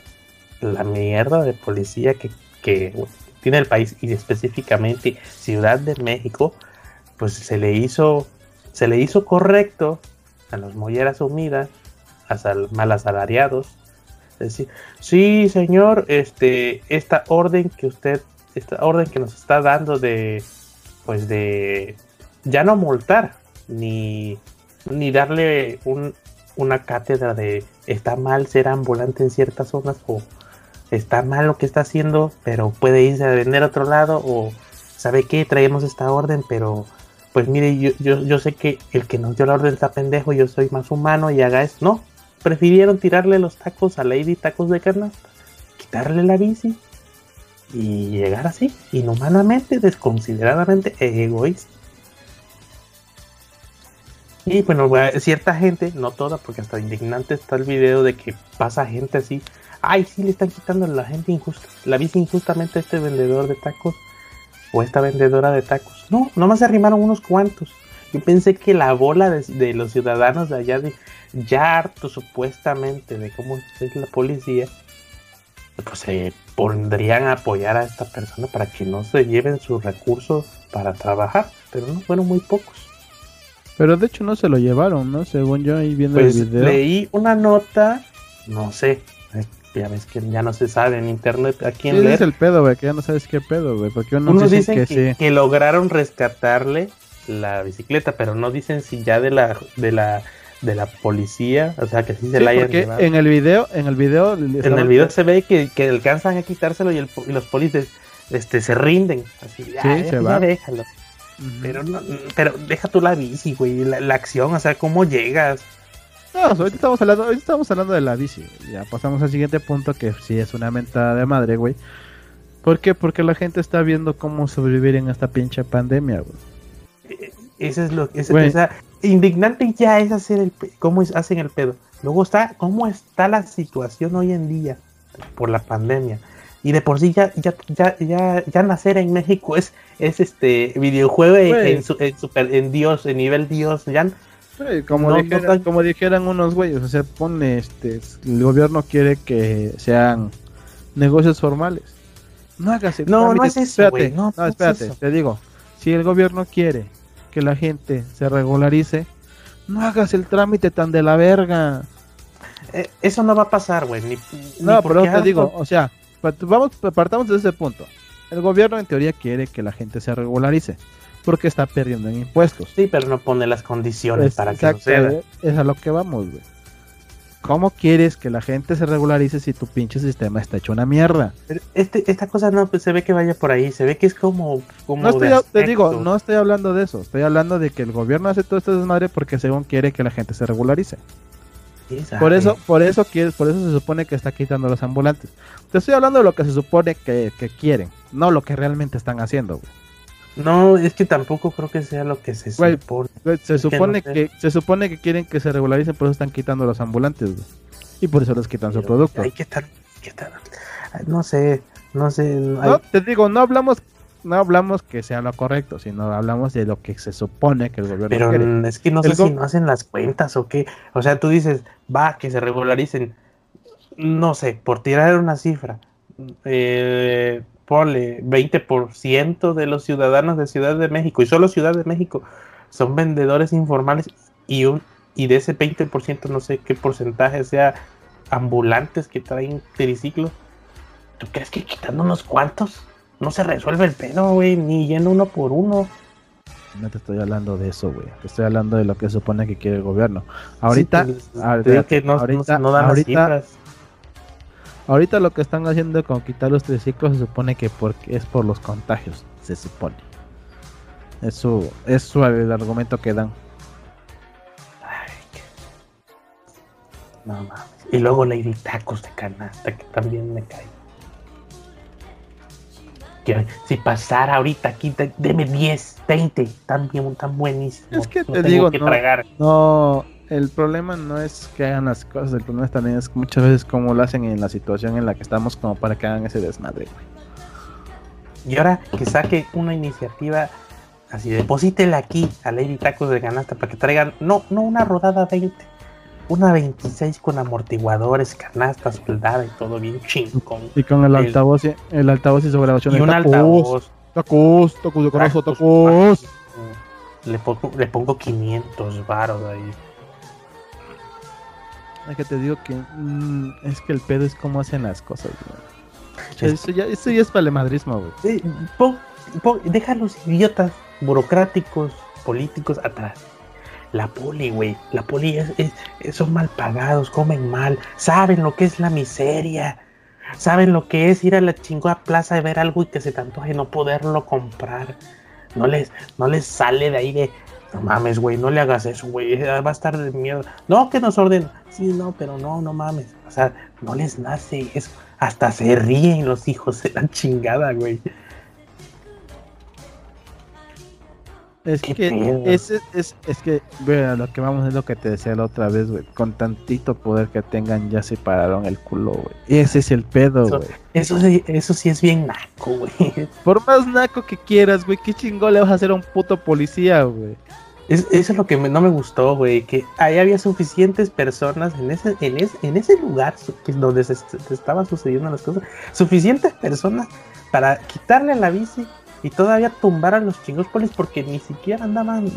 la mierda de policía que, que tiene el país y específicamente Ciudad de México, pues se le hizo, se le hizo correcto a los molleras humidas, a mal asalariados. Decir, sí, señor, este, esta orden que usted, esta orden que nos está dando de, pues de, ya no multar, ni, ni darle un, una cátedra de está mal ser ambulante en ciertas zonas o está mal lo que está haciendo, pero puede irse a vender a otro lado o sabe qué, traemos esta orden, pero pues mire, yo, yo, sé que el que nos dio la orden está pendejo, yo soy más humano y haga esto. No, prefirieron tirarle los tacos a Lady Tacos de Canasta, quitarle la bici y llegar así, inhumanamente, desconsideradamente egoísta. Y bueno, cierta gente, no toda, porque hasta indignante está el video de que pasa gente así. Ay, sí, le están quitando la gente injusta, la bici injustamente a este vendedor de tacos o esta vendedora de tacos. No, nomás se arrimaron unos cuantos. Yo pensé que la bola de, los ciudadanos de allá, de, ya harto supuestamente de cómo es la policía, pues se pondrían a apoyar a esta persona para que no se lleven sus recursos para trabajar, pero no fueron muy pocos. Pero de hecho no se lo llevaron, ¿no? Según yo ahí viendo pues el video. Leí una nota, no sé, ya ves que ya no se sabe en internet a quién es el pedo, güey, que ya no sabes qué pedo, güey, porque uno Unos dicen que, que, lograron rescatarle la bicicleta, pero no dicen si ya de la de la de la policía, o sea, que sí se la hayan llevado. en el video, en el video en el video se ve que, que alcanzan a quitárselo y, el, y los policías este se rinden, así, sí, se va. déjalo. Pero no, pero deja tú la bici, güey, la, la acción, o sea, cómo llegas. No, ahorita estamos hablando, ahorita estamos hablando de la bici. Ya pasamos al siguiente punto que sí es una mentada de madre, güey. ¿Por qué? Porque la gente está viendo cómo sobrevivir en esta pinche pandemia, güey. Eh, eso es lo que... o sea, indignante ya es hacer el... cómo hacen el pedo. Luego está cómo está la situación hoy en día por la pandemia. Y de por sí ya, ya, ya, ya, ya nacer en México es, es este videojuego en, super, en Dios, en nivel Dios. Ya, como, como dijeran unos güeyes, o sea, pone este, el gobierno quiere que sean negocios formales. No hagas el No, no es eso, espérate, no, espérate, te digo, si el gobierno quiere que la gente se regularice, no hagas el trámite tan de la verga. Eh, eso no va a pasar, güey. no, pero te digo, o sea, vamos, partamos de ese punto. El gobierno en teoría quiere que la gente se regularice porque está perdiendo en impuestos. Sí, pero no pone las condiciones para que suceda. Es a lo que vamos, güey. ¿Cómo quieres que la gente se regularice si tu pinche sistema está hecho una mierda? este, esta cosa no pues, se ve que vaya por ahí, se ve que es como... como no estoy, te digo, no estoy hablando de eso, estoy hablando de que el gobierno hace todo esto desmadre porque según quiere que la gente se regularice. Por eso, por eso quiere, por eso se supone que está quitando los ambulantes. Te estoy hablando de lo que se supone que, que quieren, no lo que realmente están haciendo, güey. No, es que tampoco creo que sea lo que se supone. se supone que, se supone que quieren que se regularicen, por eso están quitando los ambulantes, Y por eso les quitan su producto. Hay que estar, no sé, no sé. No, te digo, no hablamos no hablamos que sea lo correcto, sino hablamos de lo que se supone que el gobierno Pero es que no sé si no hacen las cuentas o qué. O sea, tú dices, va, que se regularicen. No sé, por tirar una cifra. Eh, ponle 20% de los ciudadanos de Ciudad de México, y solo Ciudad de México, son vendedores informales y, un, y de ese 20% no sé qué porcentaje sea ambulantes que traen triciclos. ¿Tú crees que quitando unos cuantos no se resuelve el pedo, güey? Ni yendo uno por uno. No te estoy hablando de eso, güey. Te estoy hablando de lo que supone que quiere el gobierno. Ahorita, ahorita, que no, ahorita, no, dan ahorita, Ahorita lo que están haciendo con quitar los triciclos se supone que porque es por los contagios, se supone. Eso es el argumento que dan. No mames. Y luego Lady Tacos de canasta, que también me cae. Que si pasara ahorita aquí, deme 10, 20, tan bien, tan buenísimo. Es que te digo, no, no, el problema no es que hagan las cosas, el problema también es muchas veces cómo lo hacen en la situación en la que estamos como para que hagan ese desmadre, Y ahora que saque una iniciativa así, deposítela aquí a Lady Tacos de Canasta para que traigan, no, no una rodada 20, una 26 con amortiguadores, canastas, soldada y todo bien chingón. Y con el, altavoz, el altavoz y su grabación. Y un altavoz. Tacos, tacos, de corazón, tacos. Le pongo, le pongo 500 varos ahí. Es que te digo que mm, es que el pedo es cómo hacen las cosas, Eso ya, eso ya es valemadrismo, güey. Sí, deja a los idiotas burocráticos, políticos atrás. La poli, güey. La poli es, son mal pagados, comen mal, saben lo que es la miseria. Saben lo que es ir a la chingada plaza de ver algo y que se te antoje no poderlo comprar. No les, no les sale de ahí de, no mames, güey, no le hagas eso, güey. Va a estar de miedo. No, que nos ordenen. Sí, no, pero no, no mames. O sea, no les nace. Es, hasta se ríen los hijos de la chingada, güey. Es que, es, es, es que, bueno, lo que vamos es lo que te decía la otra vez, güey. Con tantito poder que tengan, ya se pararon el culo, güey. Ese es el pedo, güey. Eso, eso, eso, sí es bien naco, güey. Por más naco que quieras, güey, ¿qué chingón le vas a hacer a un puto policía, güey? Es, eso es lo que no me gustó, güey, que ahí había suficientes personas en ese, en ese, en ese lugar donde se, se estaban sucediendo las cosas, suficientes personas para quitarle la bici y todavía tumbar a los chingos polis porque ni siquiera andaban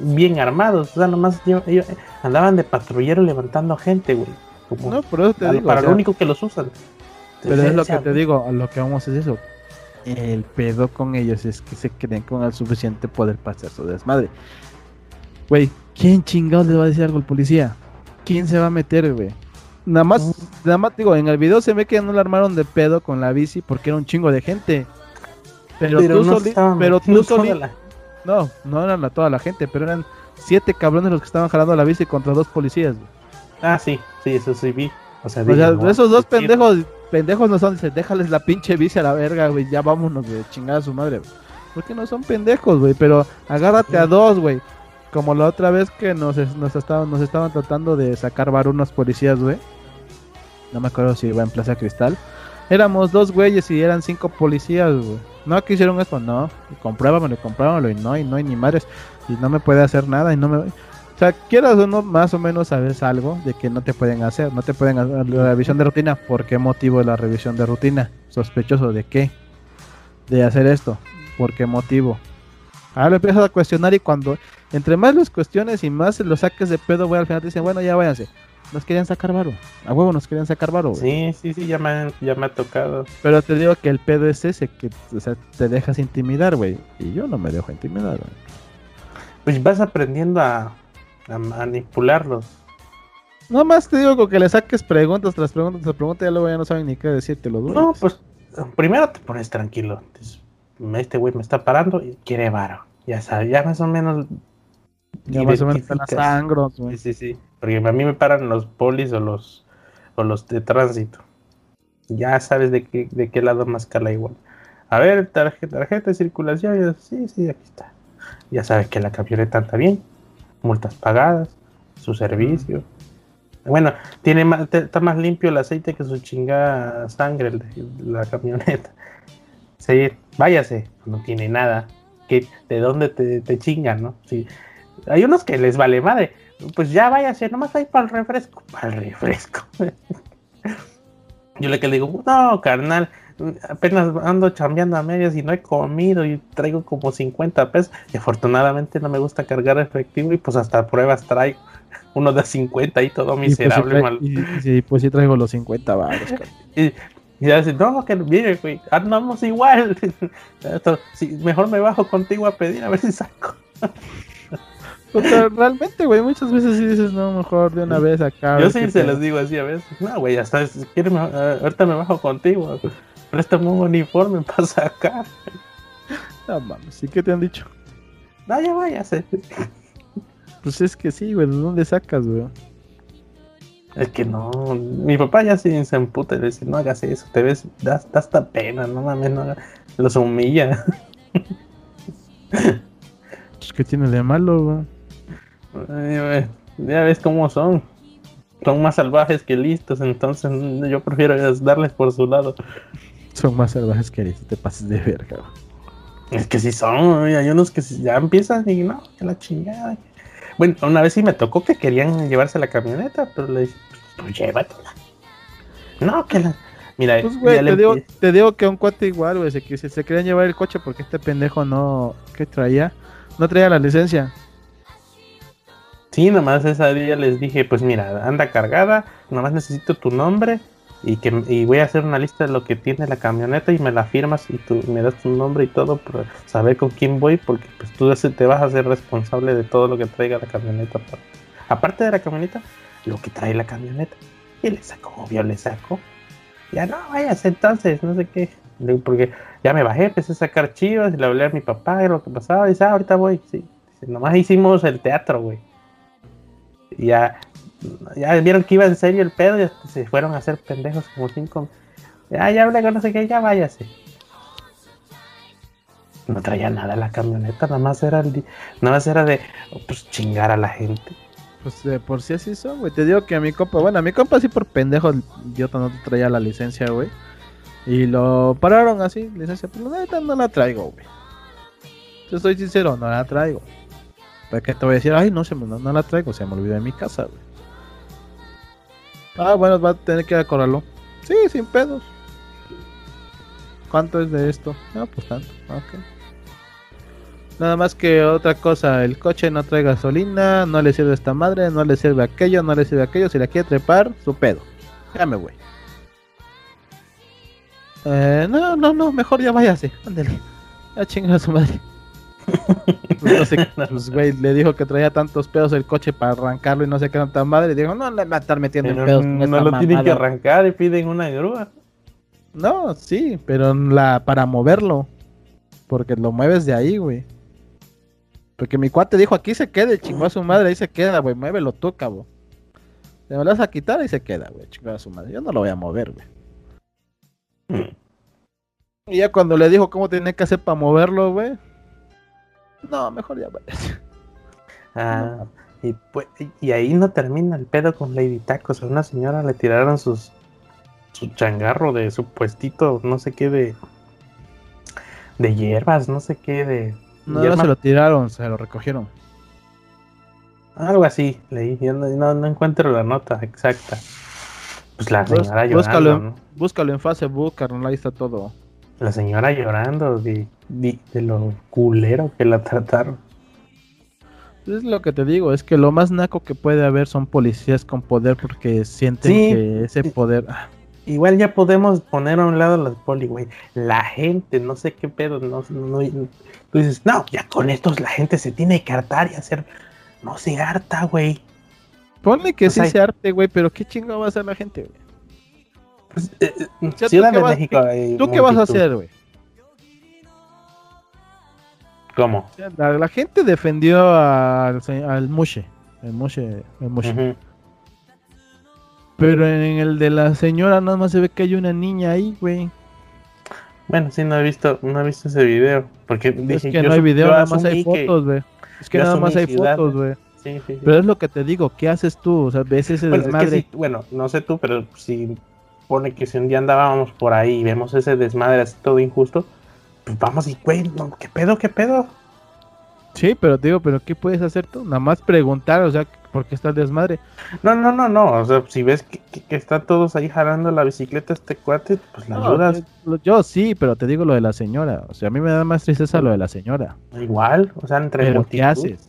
bien armados, o sea, nomás ellos andaban de patrullero levantando gente, güey. no, pero eso te digo, para lo único que los usan. Pero es lo que te digo, lo que vamos es eso. El pedo con ellos es que se creen con el suficiente poder para hacer su desmadre. Güey, ¿quién chingados le va a decir algo al policía? ¿Quién se va a meter, güey? Nada más, nada más digo, en el video se ve que no le armaron de pedo con la bici porque era un chingo de gente. Pero, tú, no pero tú No, no eran toda la gente, pero eran siete cabrones los que estaban jalando la bici contra dos policías. Ah, sí, sí, eso sí vi. O sea, esos dos pendejos, pendejos no son, déjales la pinche bici a la verga, güey, ya vámonos, de chingada a su madre, Porque no son pendejos, güey, pero agárrate a dos, güey. Como la otra vez que nos, nos, estaban, nos estaban tratando de sacar bar unos policías, güey. No me acuerdo si iba en Plaza Cristal. Éramos dos güeyes y eran cinco policías, güey. No, que hicieron esto, no. Compruébamelo, compruébamelo y no, y no, y ni madres. Y no me puede hacer nada y no me... O sea, quieras o no, más o menos sabes algo de que no te pueden hacer. No te pueden hacer la revisión de rutina. ¿Por qué motivo es la revisión de rutina? Sospechoso de qué? De hacer esto. ¿Por qué motivo? Ahora lo empiezas a cuestionar y cuando entre más los cuestiones y más los saques de pedo, güey, al final te dicen, bueno, ya váyanse nos querían sacar varo. A huevo nos querían sacar varo. Sí, sí, sí, ya me, ya me ha tocado. Pero te digo que el pedo es ese, que o sea, te dejas intimidar, güey. Y yo no me dejo intimidar, güey. Pues vas aprendiendo a, a manipularlos. No más te digo que le saques preguntas tras preguntas tras preguntas, ya luego ya no saben ni qué decirte lo duro. No, pues primero te pones tranquilo. Este güey me está parando y quiere varo. Ya sabes, ya más o menos. Ya más o menos las sangros, güey. Sí, sí, sí. Porque a mí me paran los polis o los, o los de tránsito. Ya sabes de qué, de qué lado más cala igual. A ver, tarjeta, tarjeta de circulación. sí, sí, aquí está. Ya sabes que la camioneta está bien. Multas pagadas. Su servicio. Bueno, tiene más, está más limpio el aceite que su chingada sangre la camioneta. Sí, váyase, no tiene nada. que ¿De dónde te, te chingan, no? Sí. Hay unos que les vale madre pues ya váyase, nomás ahí para el refresco, para el refresco. Yo le que le digo, no, carnal, apenas ando chambeando a medias y no he comido y traigo como 50 pesos. Y afortunadamente no me gusta cargar efectivo y pues hasta pruebas traigo. Uno de 50 y todo pues miserable. Y pues, sí, traigo los 50 baros. y, ya no, que mire, güey, andamos igual. mejor me bajo contigo a pedir a ver si saco. realmente, güey, muchas veces sí dices, no, mejor de una vez acá. Yo sí se los digo así a veces. No, güey, hasta si quieres, ahorita me bajo contigo. Préstame un uniforme para sacar. No mames, ¿sí qué te han dicho? No, ya váyase. Pues es que sí, güey, ¿de dónde sacas, güey? Es que no, mi papá ya sí se emputa y le dice, no hagas eso, te ves, das, hasta pena, no mames, no, los humilla. Pues, ¿Qué tiene de malo, güey? ya ves cómo son. Son más salvajes que listos, entonces yo prefiero darles por su lado. Son más salvajes que listos, te pases de verga. Es que si son, hay unos que ya empiezan y no, que la chingada. Bueno, una vez sí me tocó que querían llevarse la camioneta, pero le dije, pues llévatela. No, que la. Mira, pues, güey, te, digo, te, digo, que un cuate igual, güey, se, se, se querían llevar el coche porque este pendejo no. ¿Qué traía? No traía la licencia. Sí, nomás esa día les dije, pues mira, anda cargada, nomás necesito tu nombre y que voy a hacer una lista de lo que tiene la camioneta y me la firmas y tú me das tu nombre y todo para saber con quién voy porque pues tú te vas a ser responsable de todo lo que traiga la camioneta. Aparte de la camioneta, lo que trae la camioneta. Y le saco, obvio, le saco. Ya no, vayas entonces, no sé qué. Porque ya me bajé, empecé a sacar chivas y le hablé a mi papá de lo que pasaba. Y dice, ah, ahorita voy. Sí. nomás hicimos el teatro, güey ya, ya vieron que iba en serio el pedo y se fueron a hacer pendejos como cinco. Ya, ya hablé con no sé qué, ya váyase. No traía nada la camioneta, nada más era, el, nada más era de pues, chingar a la gente. Pues de por si así son, güey. Te digo que a mi compa, bueno, a mi compa sí por pendejo, idiota no traía la licencia, güey. Y lo pararon así, licencia, pero la neta no la traigo, güey. Yo estoy sincero, no la traigo. ¿Para qué te voy a decir? Ay, no, se me, no, no la traigo, se me olvidó de mi casa, güey. Ah, bueno, va a tener que ir a correrlo. Sí, sin pedos. ¿Cuánto es de esto? No, pues tanto. Ok. Nada más que otra cosa, el coche no trae gasolina, no le sirve esta madre, no le sirve aquello, no le sirve aquello. Si la quiere trepar, su pedo. Llame, güey. Eh, no, no, no, mejor ya váyase. Ándale. Ya chinga a su madre. Pues, no sé, pues, güey, le dijo que traía tantos pedos el coche para arrancarlo y no sé qué tan madre. Y dijo, no, le va a estar metiendo en pedos. no esta lo tienen que mamada". arrancar y piden una grúa. No, sí, pero la para moverlo. Porque lo mueves de ahí, güey. Porque mi cuate dijo, aquí se quede, chingó a su madre, ahí se queda, güey, muévelo tú, cabo. Te me lo vas a quitar y se queda, güey, chingó a su madre. Yo no lo voy a mover, güey. Y ya cuando le dijo cómo tenía que hacer para moverlo, güey. No, mejor ya, güey. Ah, y, pues, y ahí no termina el pedo con Lady Tacos. A una señora le tiraron sus su changarro de su puestito, no sé qué de de hierbas, no sé qué de No, no hierba- se lo tiraron, se lo recogieron. algo así, leí, yo no, no- no encuentro la nota exacta. Pues la señora búscalo, llorando, ¿no? búscalo en Facebook, carnal, ahí está todo. La señora llorando de, de, de lo culero que la trataron. Es lo que te digo, es que lo más naco que puede haber son policías con poder porque sienten Sí. que ese poder... ah, Igual ya podemos poner a un lado las poli, güey. La gente, no sé qué pedo, no, no, tú dices, no, ya con estos la gente se tiene que hartar y hacer, no se harta, güey. Ponle que O sí se arte, güey, pero qué chingo va a hacer la gente, güey. Pues, eh, eh, O sea, ¿tú Ciudad qué de vas- México. hay ¿Tú qué vas a hacer, güey? ¿Cómo? O sea, La, la gente defendió al, al Mushe, el Mushe, el Mushe. Pero en el de la señora nada más se ve que hay una niña ahí, güey. Bueno, sí, no he visto, no he visto ese video. Porque Es dije, que yo no hay video, nada más hay fotos, güey. Es que nada más hay ciudad, fotos, güey. Sí, sí, sí. Pero es lo que te digo, ¿qué haces tú? O sea, ves ese Bueno, es que desmadre. sí, bueno, no sé tú, pero si pone que si un día andábamos por ahí y vemos ese desmadre así todo injusto, pues vamos y, güey, no, ¿qué pedo, qué pedo? Sí, pero te digo, ¿pero qué puedes hacer tú? Nada más preguntar, o sea, ¿por qué está el desmadre? No, no, no, no, o sea, si ves que, que- que están todos ahí jalando la bicicleta este cuate, pues la No, ayudas yo, yo sí, pero te digo lo de la señora. O sea, a mí me da más tristeza lo de la señora. igual, o sea, entre Pero multitud. ¿qué haces?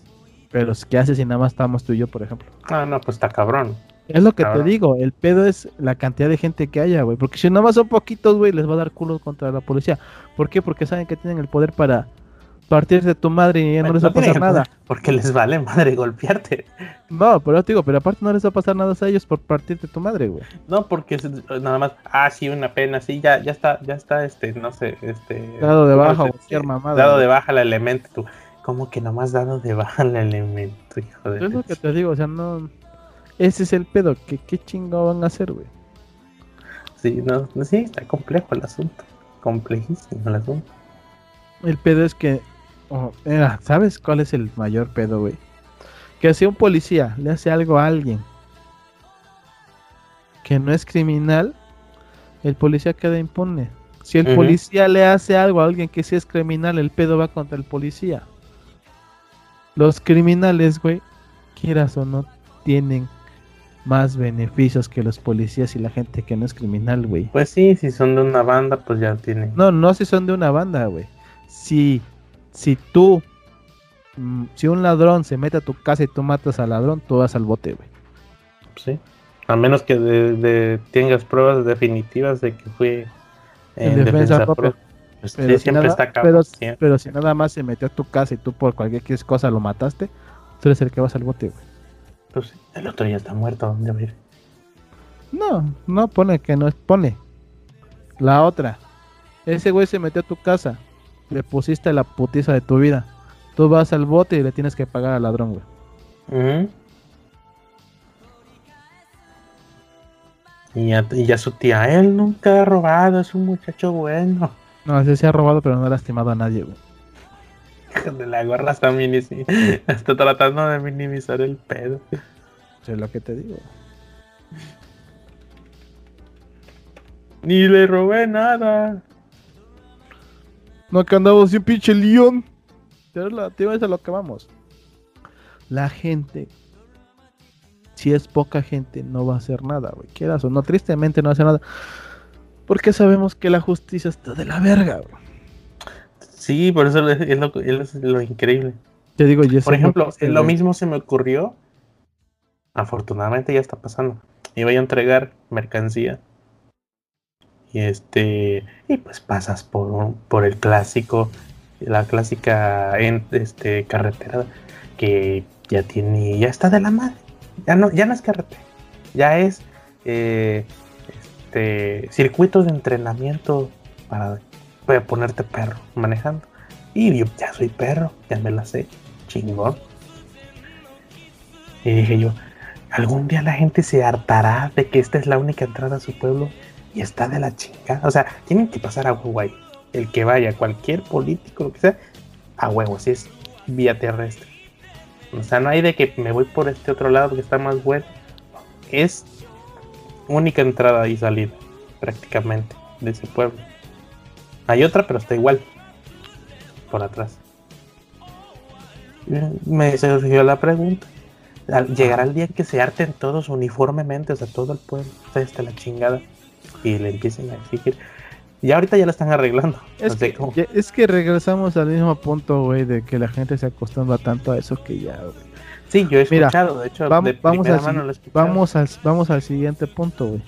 Pero ¿qué haces si nada más estamos tú y yo, por ejemplo? No, no, pues está cabrón. Es lo que Cabrón. te digo, el pedo es la cantidad de gente que haya, güey. Porque si nada más son poquitos, güey, les va a dar culo contra la policía. ¿Por qué? Porque saben que tienen el poder para partir de tu madre y ya no les va a pasar nada. Porque les vale madre golpearte. No, pero te digo, pero aparte no les va a pasar nada a ellos por partir de tu madre, güey. No, porque es- nada más, ah, sí, una pena, sí, ya, ya está, ya está, este, no sé, este. Dado de ¿cómo baja cualquier mamada, Dado de baja el elemento, tú. ¿Cómo que nomás dado de baja el elemento, hijo de Es lo que te digo, o sea, no... Ese es el pedo, que qué chingo van a hacer, güey. Sí, no, sí, está complejo el asunto. Complejísimo el asunto. El pedo es que, oh, ¿sabes cuál es el mayor pedo, güey? Que si un policía le hace algo a alguien que no es criminal, el policía queda impune. Si el policía le hace algo a alguien que sí es criminal, el pedo va contra el policía. Los criminales, güey, quieras o no, tienen más beneficios que los policías y la gente que no es criminal, güey. Pues sí, si son de una banda, pues ya tienen. No, no si son de una banda, güey. Si, si tú, mm, si un ladrón se mete a tu casa y tú matas al ladrón, tú vas al bote, güey. Sí. A menos que de, de- tengas pruebas definitivas de que fue En defensa propia. Pues Pero sí, si, siempre nada, está cabrón. pero, siempre. pero si nada más se metió a tu casa y tú por cualquier cosa lo mataste, tú eres el que vas al bote, güey. Pues sí, el otro ya está muerto, ¿dónde va a ir? No, no pone que no es, pone. La otra. Ese güey se metió a tu casa, le pusiste la putiza de tu vida. Tú vas al bote y le tienes que pagar al ladrón, güey. Ujú. Y ya, y ya su tía, él nunca ha robado, es un muchacho bueno. No, ese se ha robado, pero no ha lastimado a nadie, güey. De la gorra hasta, hasta tratando de minimizar el pedo. Eso es lo que te digo. Ni le robé nada. No, que andamos un pinche león. Te a lo que vamos. La gente, si es poca gente, no va a hacer nada, güey. Quieras o no, tristemente no va a hacer nada. Porque sabemos que la justicia está de la verga, güey. Sí, por eso es lo, es lo increíble. Te digo, Por ejemplo, lo mismo se me ocurrió. Afortunadamente ya está pasando. Iba a entregar mercancía y este, y pues pasas por, por el clásico, la clásica en, este, carretera que ya tiene, ya está de la madre. Ya no, ya no es carretera, ya es eh, este, circuito de entrenamiento para, para ponerte perro manejando. Y yo ya soy perro, ya me la sé, chingón. Y dije yo, algún día la gente se hartará de que esta es la única entrada a su pueblo y está de la chingada. O sea, tienen que pasar a ahí. El que vaya, cualquier político, lo que sea, a huevo, si es vía terrestre. O sea, no hay de que me voy por este otro lado que está más bueno. Es única entrada y salida, prácticamente, de ese pueblo. Hay otra, pero está igual. Por atrás. Me surgió la pregunta. Llegará el día en que se harten todos uniformemente, o sea, todo el pueblo, está la chingada y le empiecen a exigir. Y ahorita ya lo están arreglando. Es, que, es que regresamos al mismo punto, güey, de que la gente se acostumbra tanto a eso que ya, güey. Sí, yo he escuchado, de hecho, vamos, vamos, al, vamos, al, vamos al siguiente punto, güey.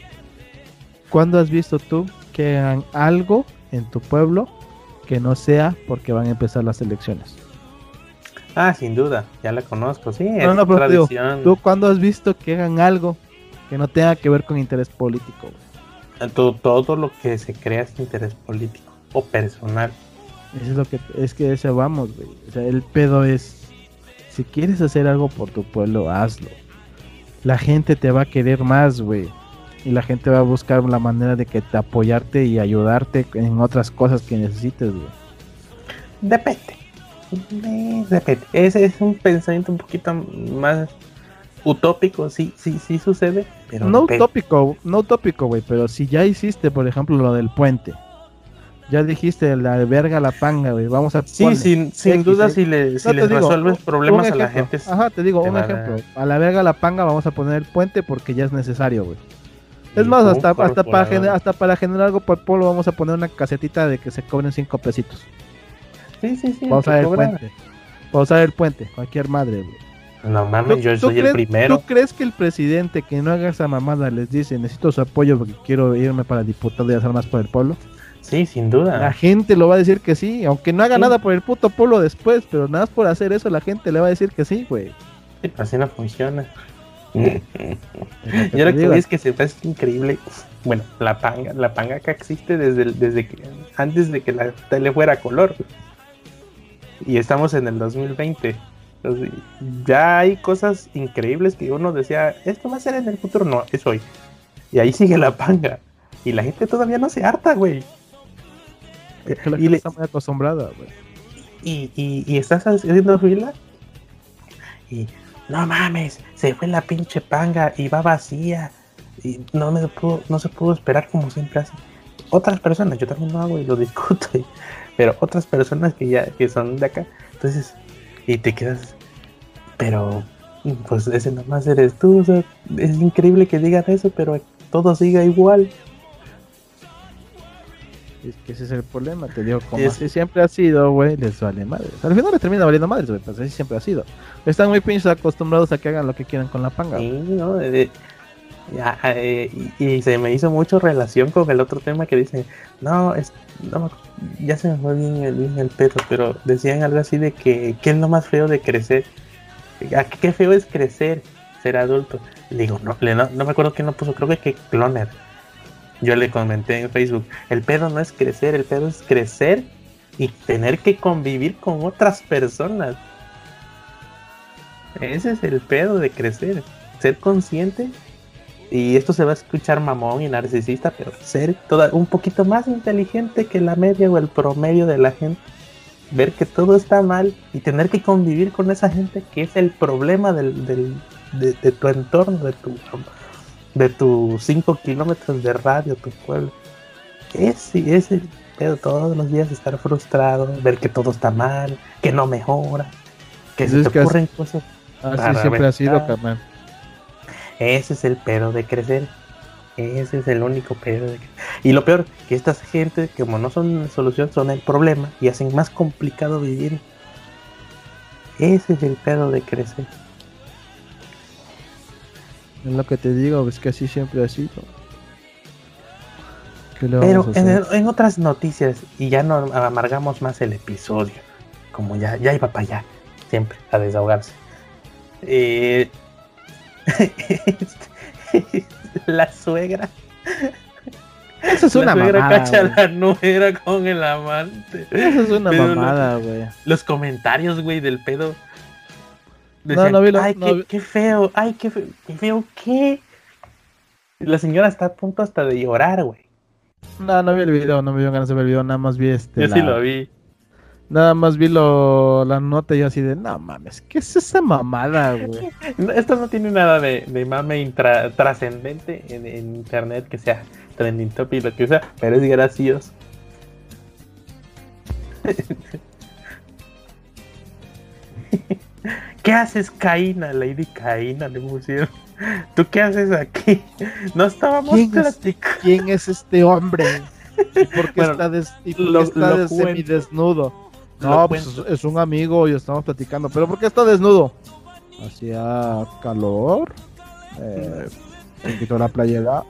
¿Cuándo has visto tú que algo en tu pueblo que no sea porque van a empezar las elecciones? Ah, sin duda, ya la conozco, sí. No, no, pero ¿tú cuándo has visto que hagan algo que no tenga que ver con interés político? Güey? Todo, todo lo que se crea es interés político o personal. Eso es lo que es que ese vamos, güey. O sea, el pedo es si quieres hacer algo por tu pueblo, hazlo. La gente te va a querer más, güey. Y la gente va a buscar la manera de que te apoyarte y ayudarte en otras cosas que necesites, güey. Depende. Depende. Ese es un pensamiento un poquito más utópico, sí, sí, sí sucede, pero no utópico, no utópico, güey, pero si ya hiciste, por ejemplo, lo del puente, ya dijiste la verga la panga, güey, vamos a Sí, sin, sin duda si le, si resuelves problemas a la gente. Ajá, te digo, un ejemplo, a la verga la panga vamos a poner el puente porque ya es necesario, güey. Es más, hasta, hasta, para generar, hasta para generar algo por el pueblo vamos a poner una casetita de que se cobren cinco pesitos. Sí, sí, sí. Vamos a ver el puente. Vamos a ver el puente, cualquier madre, güey. No mames, yo soy el primero. ¿Tú crees que el presidente que no haga esa mamada les dice necesito su apoyo porque quiero irme para diputado y hacer más por el pueblo? Sí, sin duda. La gente lo va a decir que sí, aunque no haga nada por el puto pueblo después, pero nada más por hacer eso la gente le va a decir que sí, güey. Sí, así no funciona. yo lo que es que se ve increíble. Bueno, la panga, la panga que existe desde, desde que antes de que la tele fuera color. Y estamos en el 2020 ya hay cosas increíbles que uno decía, esto va a ser en el futuro, no, es hoy. Y ahí sigue la panga. Y la gente todavía no se harta, güey. y le... está muy acostumbrada, güey. Y, y, estás haciendo fila y no mames, se fue la pinche panga y va vacía. Y no me pudo, no se pudo esperar como siempre hace. Otras personas, yo también lo hago y lo discuto, pero otras personas que ya que son de acá, entonces y te quedas, pero pues ese nomás eres tú, es increíble que digan eso, pero todo siga igual. Es que ese es el problema, te digo, como así siempre ha sido, güey, les vale madre. Al final les termina valiendo madre, güey, pues así siempre ha sido. Están muy pinches acostumbrados a que hagan lo que quieran con la panga. Sí, no, eh, y, se me hizo mucho relación con el otro tema que dicen, no, es, no ya se me fue bien el, bien el perro, pero decían algo así de que, ¿qué es lo más feo de crecer? ¿Qué feo es crecer, ser adulto? digo, no, no, no me acuerdo quién lo puso, creo que, que Cloner. Yo le comenté en Facebook, el pedo no es crecer, el pedo es crecer y tener que convivir con otras personas. Ese es el pedo de crecer, ser consciente y esto se va a escuchar mamón y narcisista, pero ser toda, un poquito más inteligente que la media o el promedio de la gente. ver que todo está mal y tener que convivir con esa gente que es el problema del, del de, de, tu entorno, de tu de tus 5 kilómetros de radio, tu pueblo. Ese, ese pero todos los días estar frustrado, ver que todo está mal, que no mejora, que se te ocurren cosas. Así siempre ha sido, carnal. Ese es el pedo de crecer. Ese es el único pedo de crecer. Y lo peor, que estas gente, como no son solución, son el problema y hacen más complicado vivir. Ese es el pedo de crecer. Es lo que te digo, es que así siempre ha sido. Pero en, otras noticias, y ya no amargamos más el episodio, como ya, ya iba para allá, siempre a desahogarse. Eh, la suegra. Eso es una suegra mamada. cacha la nuera con el amante. Eso es una mamada, güey. Los comentarios, güey, del pedo. No, no vi lo, Ay, no, qué, qué, feo. Ay, qué feo. ¿Qué feo qué? La señora está a punto hasta de llorar, güey. No, no vi el video, no me dio ganas de ver el video, nada más vi este. Yo la... sí lo vi. Nada más vi lo, la nota y yo así de, no mames, ¿qué es esa mamada, güey? Esto no tiene nada de, de mame intra, trascendente en, en, internet que sea trending topic, lo que sea, pero es gracioso. ¿Qué haces, Caína? Lady Caína le pusieron. ¿Tú qué haces aquí? No estábamos ¿Quién platicando. Es, ¿Quién es este hombre? ¿Y por qué bueno, está, des, y por lo, está des, semidesnudo? No, pues es un amigo y estamos platicando. ¿Pero por qué está desnudo? Hacía calor. Eh, se quitó la playera.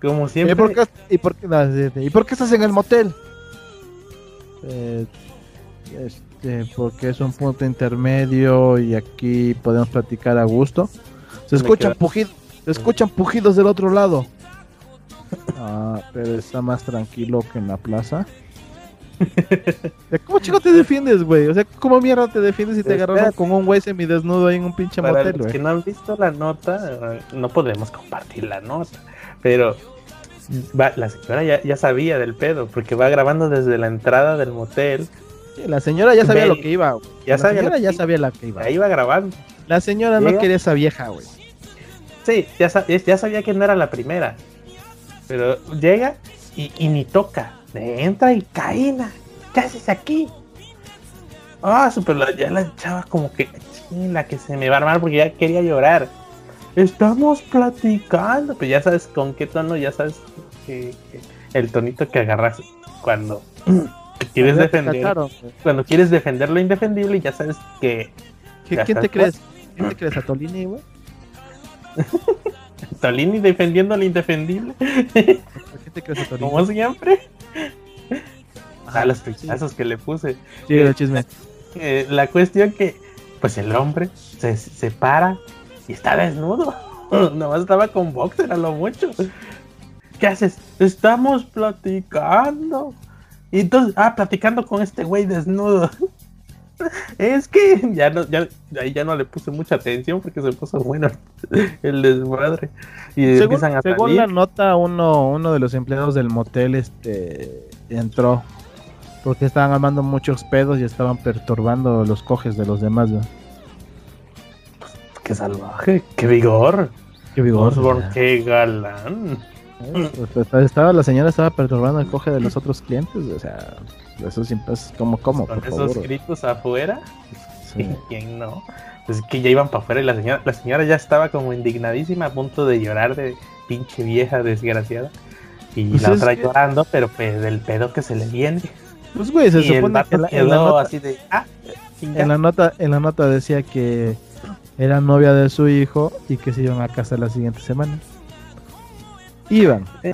Como siempre. ¿Y por qué, y por qué, ¿y por qué estás en el motel? Eh, este, porque es un punto intermedio y aquí podemos platicar a gusto. Se escuchan, pujidos, se escuchan pujidos del otro lado. Ah, pero está más tranquilo que en la plaza. ¿Cómo chico te defiendes, güey? O sea, ¿cómo mierda te defiendes si te agarraron con un güey semidesnudo ahí en un pinche Para motel, los que no han visto la nota, no podemos compartir la nota, pero va, la señora ya, ya, sabía del pedo, porque va grabando desde la entrada del motel. Sí, la señora ya sabía Ve, lo que iba, güey. Ya la sabía señora que ya sabía la que iba. Ahí iba grabando. La señora no quería esa vieja, güey. Sí, ya, ya, sabía que no era la primera. Pero llega y, y ni toca. Entra y caína. ¿Qué haces aquí? Ah, super, la, ya la chava como que la que se me va a armar porque ya quería llorar. Estamos platicando, pues ya sabes con qué tono, ya sabes que, que el tonito que agarras cuando quieres defender, cacharon, cuando quieres defender lo indefendible, ya sabes que. ¿Quién te crees? ¿Quién te crees a Tolini, güey? Tolini defendiendo lo indefendible. ¿Qué te crees a Tolini? Como siempre. Ah, los pichazos sí. que le puse. Sí, el chisme. Eh, la cuestión que, pues el hombre se, se para y está desnudo. Nomás estaba con boxer a lo mucho. ¿Qué haces? Estamos platicando. Y entonces, ah, platicando con este güey desnudo. Es que ya no, ya, ahí ya no le puse mucha atención porque se puso bueno el desmadre. Y según, empiezan a según la nota, uno, uno de los empleados del motel este entró porque estaban armando muchos pedos y estaban perturbando los coges de los demás. ¿no? Qué salvaje, qué vigor. Qué vigor. Osborne, qué galán. Eh, pues, estaba, la señora estaba perturbando el coge de los otros clientes, o sea, eso siempre es como, como, Con esos favor. gritos afuera, Sí. ¿quién no? Pues que ya iban para afuera y la señora, la señora ya estaba como indignadísima a punto de llorar de pinche vieja desgraciada. Y Pues la otra que- llorando, pero pues del pedo que se le viene. Pues güey, se y supone que en la, quedó la nota, así de, ah, en la nota, en la nota decía que era novia de su hijo y que se iban a casar la siguiente semana. Iban Eh,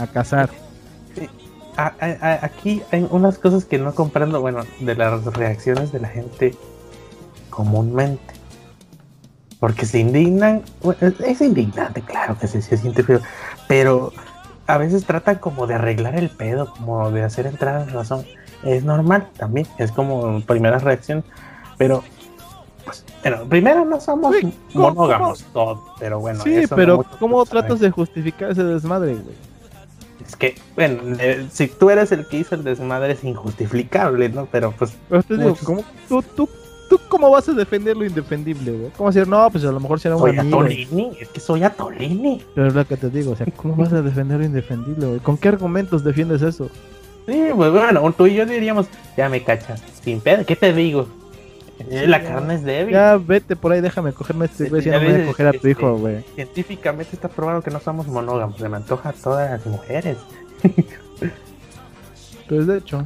a a- a- aquí hay unas cosas que no comprendo, bueno, de las reacciones de la gente comúnmente. Porque se indignan, bueno, es- indignante, claro que se, se siente feo, pero a veces tratan como de arreglar el pedo, como de hacer entrar en razón. Es normal también, es como primera reacción, pero pues, bueno, primero no somos ¿cómo- monógamos pero bueno. sí, eso pero ¿cómo saben. tratas de justificar ese desmadre, güey? Es que, bueno, eh, si tú eres el que hizo el desmadre es injustificable, ¿no? Pero pues. Pero te digo, muchos- ¿cómo, tú, tú, ¿tú cómo vas a defender lo indefendible, güey? ¿Cómo decir, no, pues a lo mejor será un Soy amigo? Atolini, es que soy Atolini. Pero es lo que te digo, o sea, ¿cómo vas a defender lo indefendible, güey? ¿Con qué argumentos defiendes eso? Sí, pues bueno, tú y yo diríamos, ya me cachas, sin pedo, ¿qué te digo? Eh, la carne es débil. Ya vete por ahí, déjame cogerme a este güey, si Ya no me voy a ves, coger a tu este, hijo, güey. Científicamente está probado que no somos monógamos, se me antoja a todas las mujeres. Pues de hecho.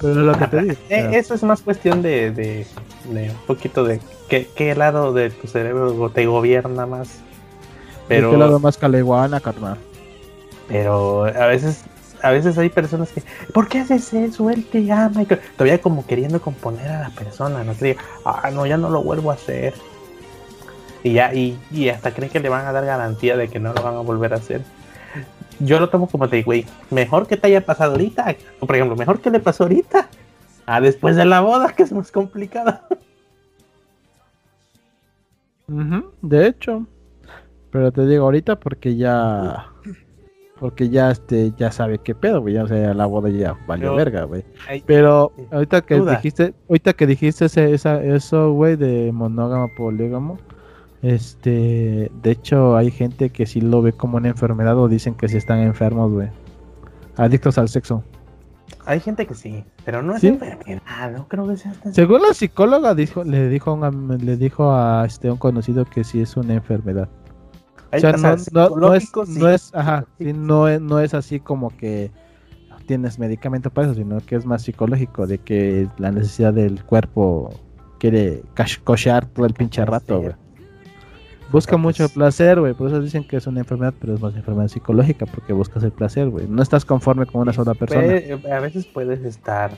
Pero es lo que te digo. o Eh, eso es más cuestión de, de, de un poquito de qué, qué lado de tu cerebro te gobierna más. ¿de Pero, qué lado más caleguana, carnal? pero a veces a veces hay personas que ¿por qué haces eso? Él te ama y todavía como queriendo componer a la persona, no te diga, ah no, ya no lo vuelvo a hacer. Y ya, y, y hasta creen que le van a dar garantía de que no lo van a volver a hacer. Yo lo tomo como te digo, güey, mejor que te haya pasado ahorita, o por ejemplo, mejor que le pasó ahorita, a después de la boda, que es más complicado. De hecho. Pero te digo ahorita porque ya. Porque ya este ya sabe qué pedo, güey. ya, O sea, la boda ya valió Pero- verga, güey. Pero Sí. ahorita que Duda. dijiste, ahorita que dijiste ese- esa, eso, güey, de monógamo polígamo, este, de hecho hay gente que sí lo ve como una enfermedad o dicen que sí están enfermos, güey. Adictos al sexo. Hay gente que sí, pero no es ¿Sí? enfermedad, no creo que sea tan... Según la psicóloga dijo, le dijo a un le dijo a este un conocido que sí es una enfermedad. Hay- O sea, o sea, no, no- no es, psicológico, sí, no es, ajá, sí, psicológico. no es, no es así como que tienes medicamento para eso, sino que es más psicológico, de que la necesidad del cuerpo quiere cochear todo el pinche rato, güey. Busca mucho placer, güey, por eso dicen que es una enfermedad, pero es más enfermedad psicológica, porque buscas el placer, güey. No estás conforme con una sola persona. Puede- a veces puedes estar,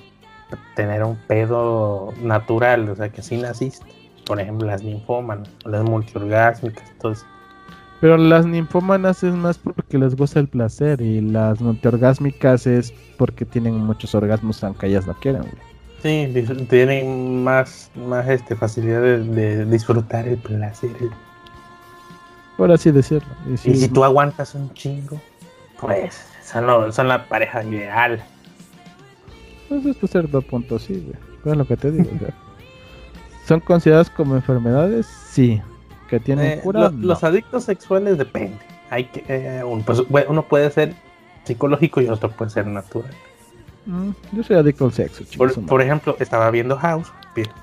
tener un pedo natural, o sea, que así naciste. Por ejemplo, las linfómanas, las multiorgásmicas, entonces, Pero las ninfómanas es más porque les gusta el placer y las multiorgásmicas es porque tienen muchos orgasmos aunque ellas no quieran, güey. sí, tienen más, más este, facilidad de, de disfrutar el placer. Por así decirlo. Y sí, Y si tú aguantas un chingo, pues son, lo- son la pareja ideal. Pues hasta cierto punto sí, güey. Pero es lo que te digo, ¿Son consideradas como enfermedades? Sí. ¿Que tienen Eh, cura? lo- No. Los adictos sexuales depende. Hay que, eh, pues, uno puede ser psicológico y otro puede ser natural. Mm, yo soy adicto al sexo, chicos. Por, por ejemplo, estaba viendo House,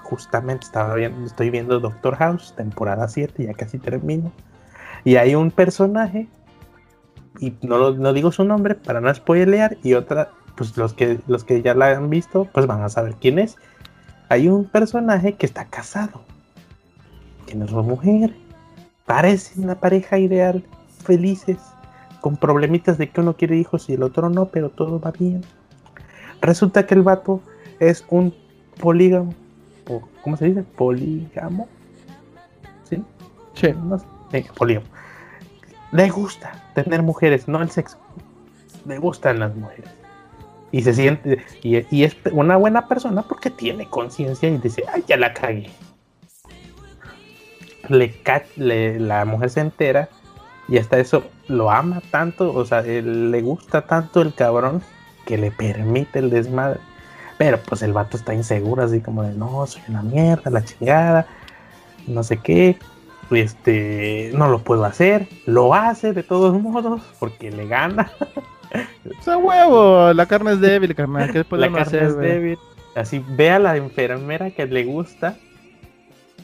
justamente estaba viendo, estoy viendo Doctor House, temporada 7, ya casi termino. Y hay un personaje, y no, lo- no digo su nombre para no spoilear, y otra, pues los que, los que ya la han visto, pues van a saber quién es. Hay un personaje que está casado, tiene una mujer, parece una pareja ideal, felices, con problemitas de que uno quiere hijos y el otro no, pero todo va bien. Resulta que el vato es un polígamo. po- ¿Cómo se dice? Polígamo. ¿Sí? Sí. No sé. Polígamo. Le gusta tener mujeres, no el sexo. Le gustan las mujeres. Y se siente. Y, y es una buena persona porque tiene conciencia y dice: ¡Ay, ya la cagué! Le, la mujer se entera y hasta eso lo ama tanto, o sea, él- le gusta tanto el cabrón que le permite el desmadre. Pero pues el vato está inseguro, así como de no, soy una mierda, la chingada, no sé qué. Este, no lo puedo hacer, lo hace de todos modos porque le gana. O sea, huevo, la carne es débil, carnal. ¿Qué la carne hacer, es débil. Así ve a la enfermera que le gusta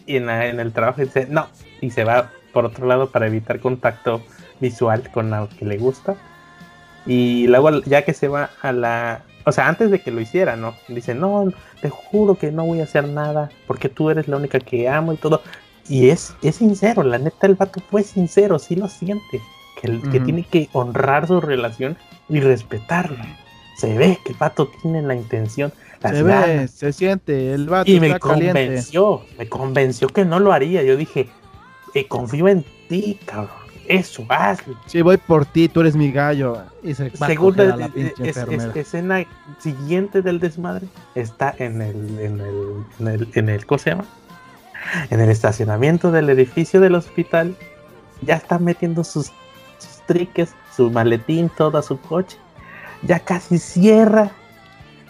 y en, la- en el trabajo dice no y se va por otro lado para evitar contacto visual con la que le gusta. Y luego ya que se va a la o sea antes de que lo hiciera no dice no te juro que no voy a hacer nada porque tú eres la única que amo y todo y es es sincero la neta el vato fue sincero sí lo siente que, el- que Ujú. tiene que honrar su relación y respetarla. Se ve que el vato tiene la intención las Se ve, se siente, el vato Y me caliente. convenció, me convenció que no lo haría. Yo dije, eh, confío en ti, cabrón. Eso, hazlo. Sí, voy por ti, tú eres mi gallo. Y se va a Segunda coger a la pinche es- es- enfermera. escena siguiente del desmadre está en el, en el, en el, en el, ¿cómo se llama? En el estacionamiento del edificio del hospital. Ya está metiendo sus, sus triques, su maletín, todo su coche. Ya casi cierra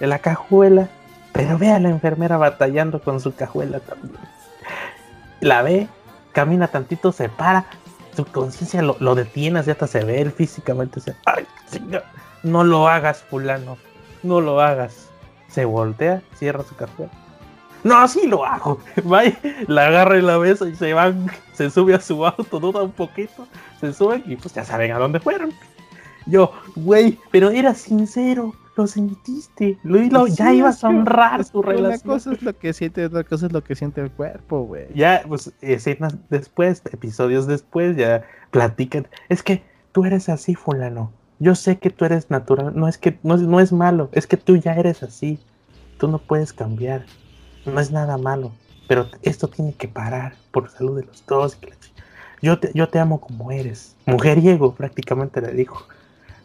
la cajuela, pero ve a la enfermera batallando con su cajuela también. La ve, camina tantito, se para, su conciencia lo, detiene, así hasta se ve él físicamente. Ay, no lo hagas, fulano, no lo hagas. Se voltea, cierra su cajuela. No, sí lo hago. Va la agarra y la besa y se van, se sube a su auto, duda un poquito, se suben y pues ya saben a dónde fueron. Yo, güey, pero era sincero, lo sentiste, lo, ya ibas a honrar su relación. Una cosa es lo que siente, otra cosa es lo que siente el cuerpo, güey. Ya, pues escenas después, episodios después, ya platican. Es que tú eres así, fulano. Yo sé que tú eres natural, no es que no, no es malo, es que tú ya eres así. Tú no puedes cambiar no es nada malo, pero esto tiene que parar por salud de los dos. Yo te, yo te amo como eres, mujeriego prácticamente le dijo,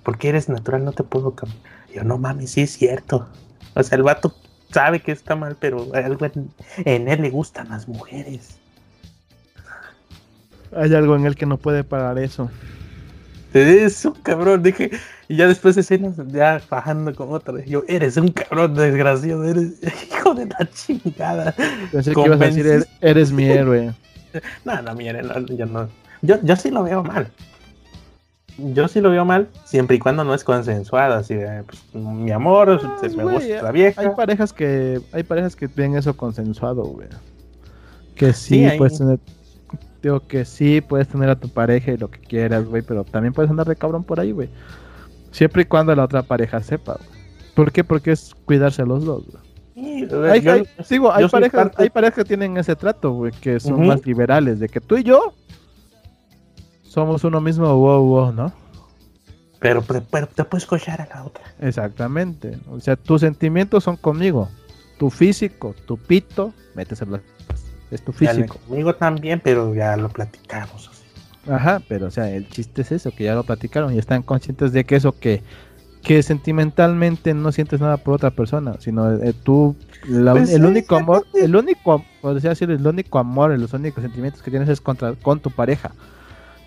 porque eres natural, no te puedo cambiar. Yo no mames, sí es cierto. O sea, el vato sabe que está mal, pero algo en, en él le gustan las mujeres. Hay algo en él que no puede parar eso. Es un cabrón, dije, y ya después de escenas, ya bajando con otra. Yo, eres un cabrón desgraciado, eres hijo de la chingada. Pensé que ibas a decir, eres, mi héroe. no, no, mi héroe, yo no. Yo, yo sí lo veo mal. Yo sí lo veo mal, siempre y cuando no es consensuado, así de, pues, mi amor, pues, me gusta la vieja. Hay parejas que, hay parejas que ven eso consensuado, güey. Que sí, sí pues digo que sí puedes tener a tu pareja y lo que quieras, güey, pero también puedes andar de cabrón por ahí, güey. Siempre y cuando la otra pareja sepa, güey. ¿Por qué? Porque es cuidarse a los dos, güey. hay, parejas, hay parejas que tienen ese trato, güey, que son más liberales, de que tú y yo somos uno mismo, wow, wow, ¿no? Pero, pero, te puedes cochar a la otra. Exactamente. O sea, tus sentimientos son conmigo. Tu físico, tu pito, metes en la... Es tu físico. Conmigo también, pero ya lo platicamos. Ajá, pero o sea, el chiste es eso, que ya lo platicaron y están conscientes de que eso que, que sentimentalmente no sientes nada por otra persona, sino eh, tú, pues el único amor, el único, decir, el único amor, los únicos sentimientos que tienes es contra, con tu pareja.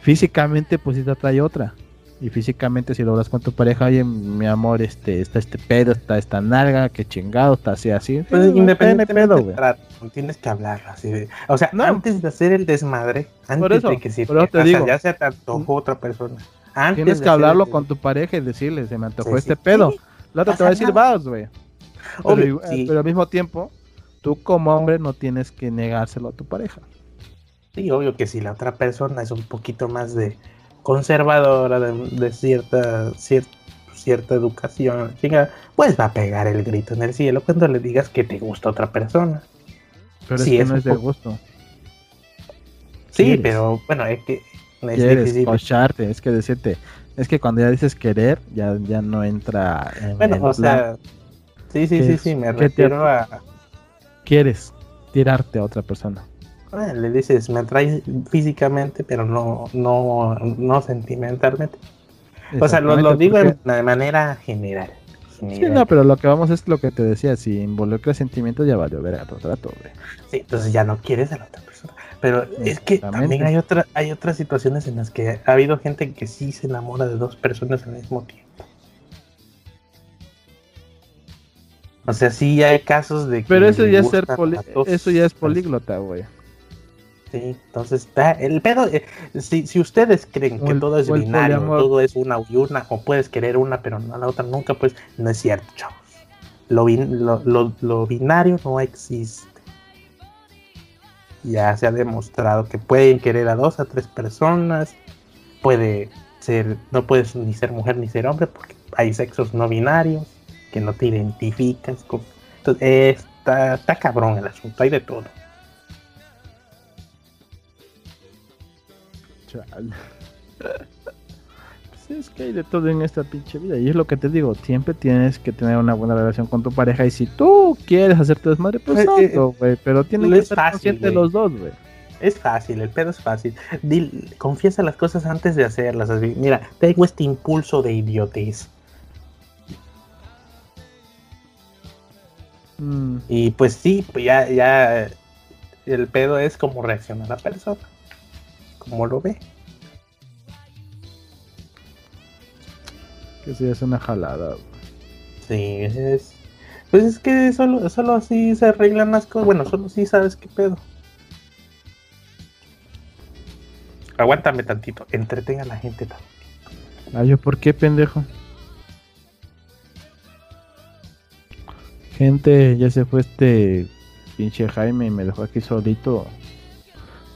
Físicamente, pues sí te atrae otra. Y físicamente, si lo hablas con tu pareja, oye, mi amor, este, está este pedo, está esta nalga, que chingado, está así, así. Pues independientemente pedo, güey. tienes que hablar así de, o sea, no. antes de hacer el desmadre, antes de que si te, te digo, ya se te antojó otra persona. Antes tienes que hablarlo con tu pareja y decirle, se me antojó este pedo. La otra te va a decir, vas, güey. Pero, pero al mismo tiempo, tú como hombre no tienes que negárselo a tu pareja. Sí, obvio que si la otra persona es un poquito más de conservadora, de, cierta, cierta educación, pues va a pegar el grito en el cielo cuando le digas que te gusta otra persona. Pero es que no es de gusto. Sí, pero bueno, es que es Quieres cocharte, es que decirte, es que cuando ya dices querer, ya, ya no entra en Bueno, o sea, sí, sí, sí, sí, me refiero a... Quieres tirarte a otra persona. Le dices, me atrae físicamente, pero no, no, no sentimentalmente. O sea, lo, digo de manera general. Sí, no, pero lo que vamos es lo que te decía, si involucra sentimientos ya valió ver a tu trato, Sí, entonces ya no quieres a la otra persona. Pero es que también hay otra, hay otras situaciones en las que ha habido gente que sí se enamora de dos personas al mismo tiempo. O sea, sí hay casos de que Pero eso ya es ser eso ya es políglota, güey. Sí, entonces el pedo, eh, si, si, ustedes creen que todo es binario, todo es una y una, o puedes querer una pero no la otra nunca, pues no es cierto, chavos. Lo, lo, lo, binario no existe. Ya se ha demostrado que pueden querer a dos, a tres personas, puede ser, no puedes ni ser mujer ni ser hombre, porque hay sexos no binarios que no te identificas con... Entonces, está, está cabrón el asunto, hay de todo. Pues es que hay de todo en esta pinche vida. Y es lo que te digo, siempre tienes que tener una buena relación con tu pareja. Y si tú quieres hacer tu desmadre, pues eh, eh Pero tienen que estar conscientes los dos, güey. Es fácil, el pedo es fácil. confiesa las cosas antes de hacerlas. Mira, tengo este impulso de idiotez. Mm. Y pues sí, pues ya, ya el pedo es como reacciona la persona como lo ve. Que sí, es una jalada. Sí, es. Pues es que solo, solo así se arreglan las cosas. Bueno, solo sí sabes qué pedo. Aguántame tantito, entretenga a la gente tantito. Ah, yo, ¿por qué, pendejo? Gente, ya se fue este pinche Jaime y me dejó aquí solito.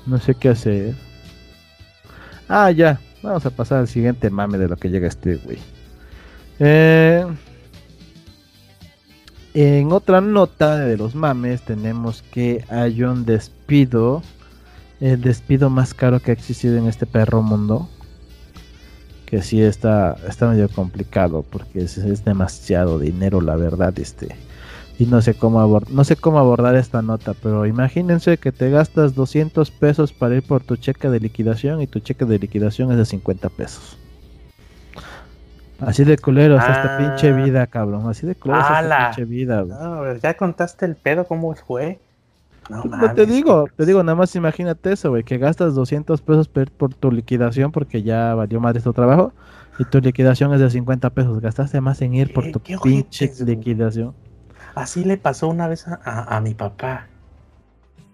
No sé qué hacer. Ah, ya. Vamos a pasar al siguiente mame de lo que llega este güey. Eh, en otra nota de los mames tenemos que hay un despido. El despido más caro que ha existido en este perro mundo. Que sí está, está medio complicado porque es, es demasiado dinero, la verdad. Este y no sé cómo abordar, no sé cómo abordar esta nota, pero imagínense que te gastas 200 pesos para ir por tu cheque de liquidación y tu cheque de liquidación es de 50 pesos. Así de culero está esta pinche Ah. vida, cabrón. Así de culero esta pinche vida. No, ya contaste el pedo, ¿cómo fue? No, No te digo, te digo, nada más imagínate eso, güey, que gastas 200 pesos per- por tu liquidación porque ya valió madre tu trabajo y tu liquidación es de 50 pesos. Gastaste más en ir por ¿Qué- tu pinche liquidación. Así le pasó una vez a, a- a mi papá.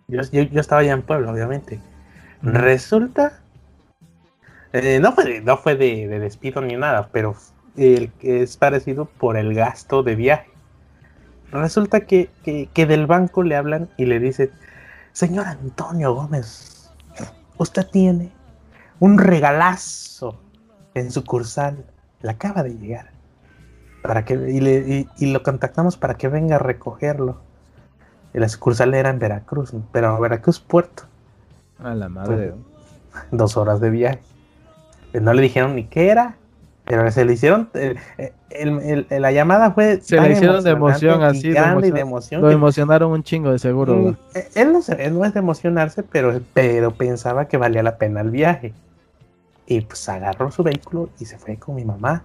Yo, yo, yo estaba allá en Puebla, obviamente. Resulta. eh, no fue, de, no fue de, de despido ni nada, pero es parecido por el gasto de viaje. Resulta que, que, que del banco le hablan y le dicen: Señor Antonio Gómez, usted tiene un regalazo en sucursal. Le acaba de llegar para que y, le- y- y lo contactamos para que venga a recogerlo. Y la sucursal era en Veracruz, pero Veracruz Puerto, A la madre. dos horas de viaje. Eh, No le dijeron ni qué era, pero se le hicieron. eh, eh, el- el- la llamada fue. Se le hicieron de emoción, así, de emoción. Lo que- emocionaron un chingo de seguro, Mm, eh, él, no se- él no es de emocionarse, pero, pero pensaba que valía la pena el viaje. Y pues agarró su vehículo y se fue con mi mamá.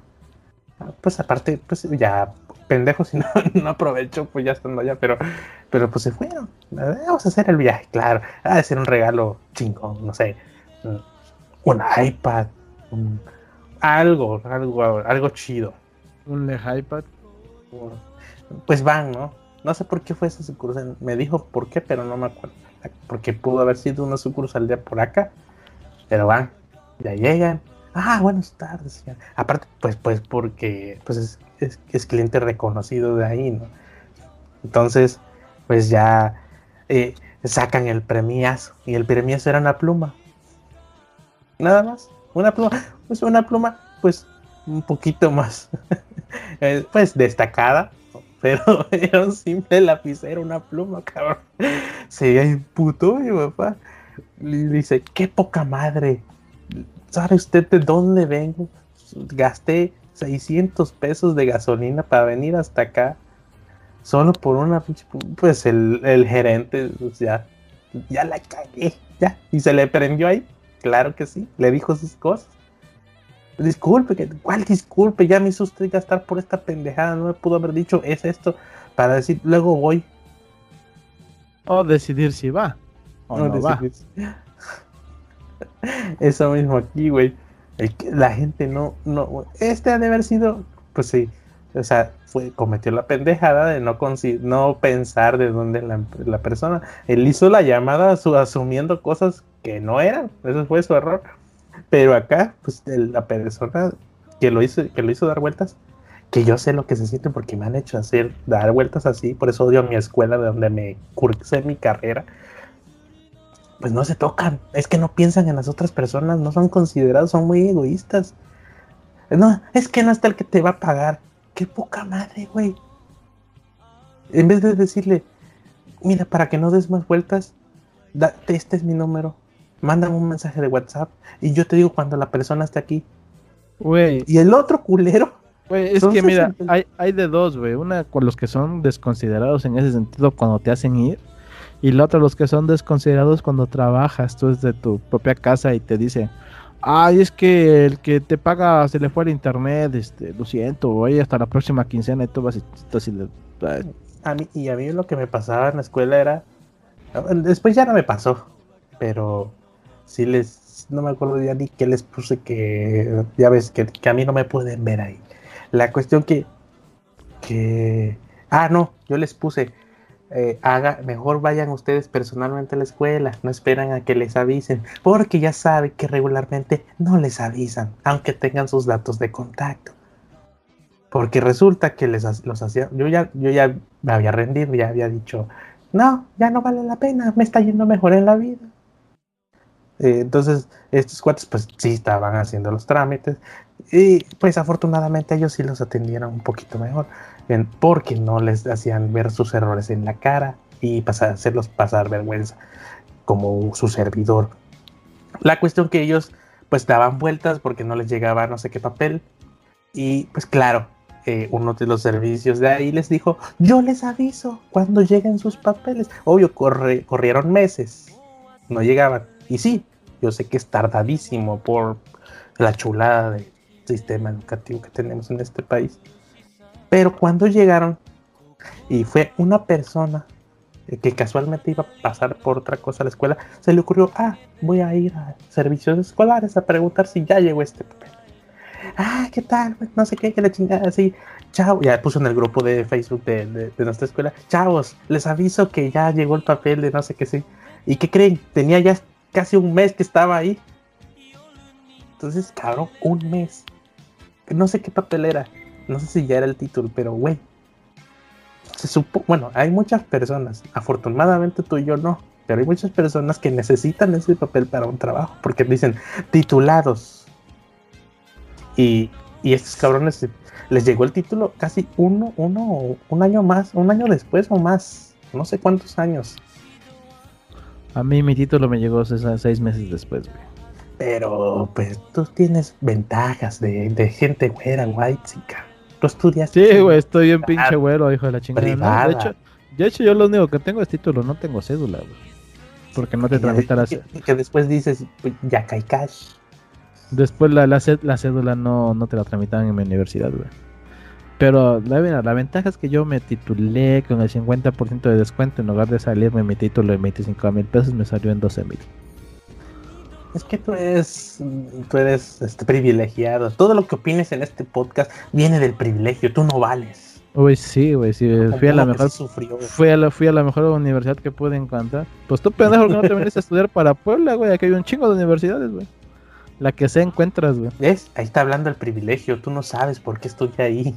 Pues aparte, pues ya pendejo si no, no aprovechó, pues ya estando allá, pero, pero pues se fueron. Vamos a hacer el viaje, claro. Ha de ser un regalo chingón, no sé. mm, Un iPad, un- algo, algo, algo chido. Un le iPad. Pues van, ¿no? No sé por qué fue esa sucursal. Me dijo por qué, pero no me acuerdo. Porque pudo haber sido una sucursal de por acá. Pero van, ya llegan. Ah, buenas tardes. Aparte, pues, pues, porque pues es, cliente reconocido de ahí, ¿no? Entonces, pues ya eh, sacan el premiazo. Y el premiazo era una pluma. Nada más. Una pluma. Pues una pluma, pues, un poquito más. eh, pues destacada, pero era un simple lapicero, una pluma, cabrón. Se imputó mi papá. Le dice, qué poca madre. ¿Sabe usted de dónde vengo? Gasté 600 pesos de gasolina para venir hasta acá. Solo por una pinche... pu- Pues el, el gerente, pues, ya, ya la cagué, ya. Y se le prendió ahí. Claro que sí, le dijo sus cosas. Disculpe, ¿cuál disculpe? Ya me hizo usted gastar por esta pendejada. No me pudo haber dicho es esto para decir luego voy. O decidir si va. O no, No, va. Eso mismo aquí, güey. La gente no, no. Este ha de haber sido, pues sí. O sea, fue, cometió la pendejada de no, no pensar de dónde la, la persona. Él hizo la llamada su- asumiendo cosas que no eran. Ese fue su error. Pero acá, pues la persona que lo hizo, que lo hizo dar vueltas, que yo sé lo que se siente porque me han hecho hacer dar vueltas así, por eso odio mi escuela de donde me cursé mi carrera. Pues no se tocan, es que no piensan en las otras personas, no son considerados, son muy egoístas. No, es que no está el que te va a pagar. Qué poca madre, güey. En vez de decirle, mira, para que no des más vueltas, da- este es mi número. Mándame un mensaje de WhatsApp y yo te digo cuando la persona esté aquí. Güey, Y el otro culero, güey, es que mira, 60. hay, hay de dos, güey. Una con los que son desconsiderados en ese sentido cuando te hacen ir. Y la otra los que son desconsiderados cuando trabajas tú desde tu propia casa y te dicen, ay, es que el que te paga se le fue el internet, este, lo siento, voy hasta la próxima quincena y tú vas y "Ay". a mí, y a mí lo que me pasaba en la escuela era. Después ya no me pasó, pero sí les. No me acuerdo ya ni qué les puse que. Ya ves que, que a mí no me pueden ver ahí. La cuestión que, que, ah, no, yo les puse, eh, haga, mejor vayan ustedes personalmente a la escuela, no esperan a que les avisen, porque ya saben que regularmente no les avisan, aunque tengan sus datos de contacto. Porque resulta que les los hacía, yo ya, yo ya me había rendido, ya había dicho, no, ya no vale la pena, me está yendo mejor en la vida. Eh, entonces, estos cuates, pues sí estaban haciendo los trámites y pues afortunadamente ellos sí los atendieron un poquito mejor porque no les hacían ver sus errores en la cara y pasar, hacerlos pasar vergüenza como su servidor. La cuestión que ellos pues daban vueltas porque no les llegaba no sé qué papel y pues claro, eh, uno de los servicios de ahí les dijo, yo les aviso cuando lleguen sus papeles. Obvio, corrieron meses, no llegaban. Y sí, yo sé que es tardadísimo por la chulada del sistema educativo que tenemos en este país. Pero cuando llegaron, y fue una persona que casualmente iba a pasar por otra cosa a la escuela, se le ocurrió, ah, voy a ir a servicios escolares a preguntar si ya llegó este papel. Ah, ¿qué tal? No sé qué, que la chingada, así. Chao, ya puso en el grupo de Facebook de, nuestra escuela. Chavos, les aviso que ya llegó el papel de no sé qué sí. ¿Y qué creen? Tenía ya casi un mes que estaba ahí. Entonces, cabrón, un mes. No sé qué papel era. No sé si ya era el título, pero güey. Se supo, bueno, hay muchas personas, afortunadamente tú y yo no, pero hay muchas personas que necesitan ese papel para un trabajo, porque dicen titulados. Y, y estos cabrones les llegó el título casi uno, uno, un año más, un año después o más, no sé cuántos años. A mí mi título me llegó seis meses después, güey. Pero pues tú tienes ventajas de, de gente güera, white, chica. Tú estudias. Sí, güey, estoy bien pinche güero, hijo de la chingada. de, hecho, de hecho, yo lo único que tengo es título, no tengo cédula, güey. Porque no te tramita la cédula. Que después dices, pues, ya cae cash. Después la, la, cédula no, no te la tramitaban en mi universidad, güey. Pero la, la ventaja es que yo me titulé con el 50% de descuento. En lugar de salirme mi título de 25 mil pesos, me salió en 12 mil es que tú eres, tú eres este, privilegiado. Todo lo que opines en este podcast viene del privilegio. Tú no vales. Uy, sí, güey, sí, fui a la mejor, fui a la, fui a la mejor universidad que pude encontrar. Pues tú pendejo que no te viniste a estudiar para Puebla, güey, aquí hay un chingo de universidades, güey. La que se encuentras, güey. ¿Ves? Ahí está hablando el privilegio, tú no sabes por qué estoy ahí.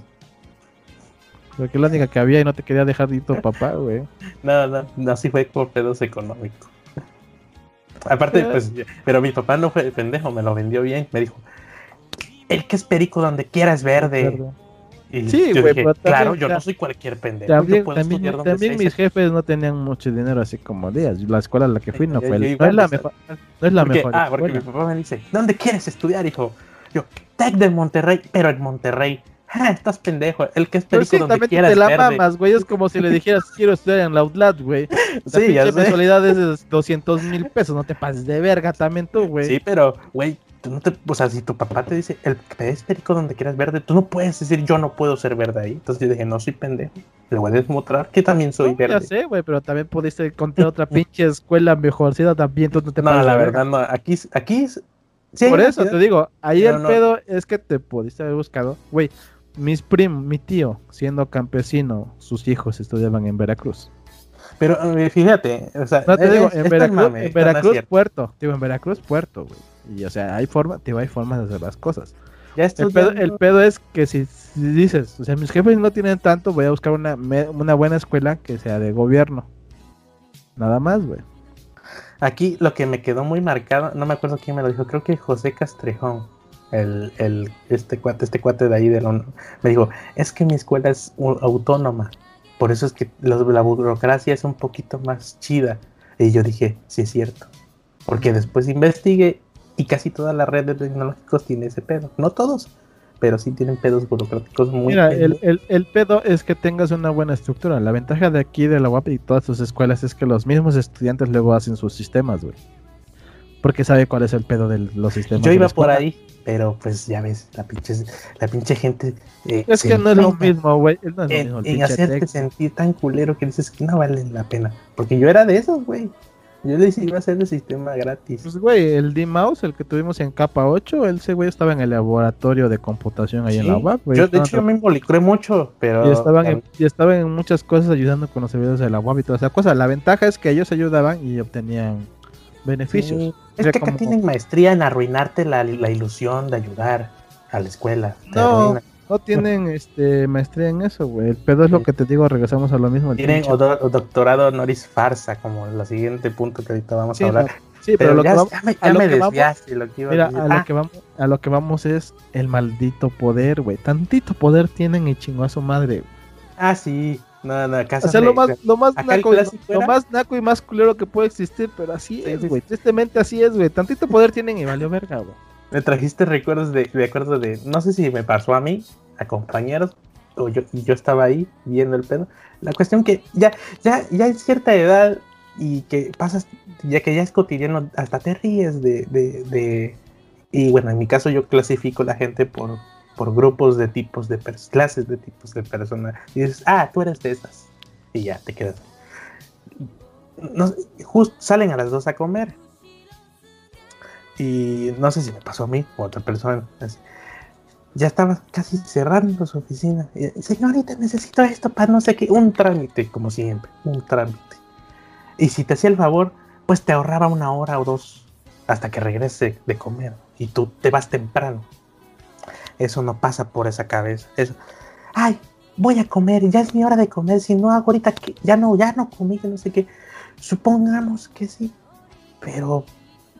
Porque es la única que había y no te quería dejar ir tu papá, güey. No, no, no, así fue por pedos económicos. Aparte, pues, pero mi papá no fue pendejo, me lo vendió bien. Me dijo, el que es perico donde quiera es verde. Y sí, claro, yo no soy cualquier pendejo. También, mis jefes no tenían mucho dinero, así como días. La escuela a la que fui no fue. no, es la mejor, no es la mejor. Ah, porque mi papá me dice, ¿dónde quieres estudiar, hijo? Yo, Tec de Monterrey, pero en Monterrey. Ah, estás pendejo. El que es perico sí, donde quieras te la mamas, güey. Es como si le dijeras, quiero estudiar en la Outlet, güey. La sí, ya mensualidad es de 200 mil pesos. No te pases de verga también tú, güey. Sí, pero, güey, tú no te... O sea, si tu papá te dice, el que es perico donde quieras verde, tú no puedes decir, yo no puedo ser verde ahí. Entonces yo dije, no soy pendejo. Le voy a demostrar que también soy verde. Ya sé, güey, pero también pudiste encontrar otra pinche escuela mejorcita también. Tú no te No, la verdad, no. Aquí, aquí... Sí, Por eso te digo, ahí el pedo es que te pudiste haber buscado, güey mis primos, mi tío, siendo campesino, sus hijos estudiaban en Veracruz. Pero eh, fíjate, o sea, no te digo, en Veracruz, en Veracruz Puerto, digo, en Veracruz, Puerto, güey. Y o sea, hay forma, digo, hay formas de hacer las cosas. Ya el, pedo, el pedo es que si, dices, o sea, mis jefes no tienen tanto, voy a buscar una, una buena escuela que sea de gobierno. Nada más, güey. Aquí lo que me quedó muy marcado, no me acuerdo quién me lo dijo, creo que José Castrejón el, el, este cuate, este cuate de ahí de me dijo, es que mi escuela es autónoma, por eso es que la, burocracia es un poquito más chida. Y yo dije, sí es cierto, porque después investigué y casi toda la red de tecnológicos tiene ese pedo, no todos, pero sí tienen pedos burocráticos muy... Mira, el, el, el, pedo es que tengas una buena estructura. La ventaja de aquí de la UAP y todas sus escuelas es que los mismos estudiantes luego hacen sus sistemas, güey. Porque sabe cuál es el pedo de los sistemas. Yo iba por ahí, pero pues ya ves, la pinche, la pinche gente. Eh, es que no es lo mismo, güey. No en, hacerte sentir tan culero que dices que no vale la pena. Porque yo era de esos, güey. Yo les iba a hacer el sistema gratis. Pues, güey, el D-Mouse, el que tuvimos en capa 8, ese güey estaba en el laboratorio de computación ahí en la web. Yo, de hecho, yo me involucré mucho, pero. Y estaban, en, y estaban en muchas cosas ayudando con los servidores de la web y toda esa cosa. La ventaja es que ellos ayudaban y obtenían beneficios. Es que acá tienen maestría en arruinarte la, la, ilusión de ayudar a la escuela. No, no tienen este maestría en eso, güey. El pedo es lo que te digo, regresamos a lo mismo. Tienen o, doctorado honoris farsa, como el siguiente punto que ahorita vamos a hablar. sí, pero, lo que vamos, ya me, ya me desviaste lo que iba mira, a, decir. a, lo ah. que vamos, a lo que vamos es el maldito poder, güey. Tantito poder tienen y chingó a su madre. Ah, sí. No, no, o sea, lo más, lo más naco, lo, más naco y más culero que puede existir, pero así es, güey. Tristemente así es, güey. Tantito poder tienen y valió verga, güey. Me trajiste recuerdos de, de acuerdo de, no sé si me pasó a mí, a compañeros, o yo, yo estaba ahí viendo el pedo. La cuestión que ya, ya, ya en cierta edad y que pasas, ya que ya es cotidiano, hasta te ríes de, de, de y bueno, en mi caso yo clasifico la gente por, por grupos de tipos de clases de tipos de personas. Y dices, ah, tú eres de esas. Y ya te quedas. No, justo salen a las dos a comer. Y no sé si me pasó a mí o a otra persona. Ya estaba casi cerrando su oficina. Y, Señorita, necesito esto para no sé qué. Un trámite, como siempre. Un trámite. Y si te hacía el favor, pues te ahorraba una hora o dos hasta que regrese de comer. Y tú te vas temprano. Eso no pasa por esa cabeza. Eso. Ay, voy a comer, ya es mi hora de comer. Si no hago ahorita que ya no, ya no comí, que no sé qué. Supongamos que sí. Pero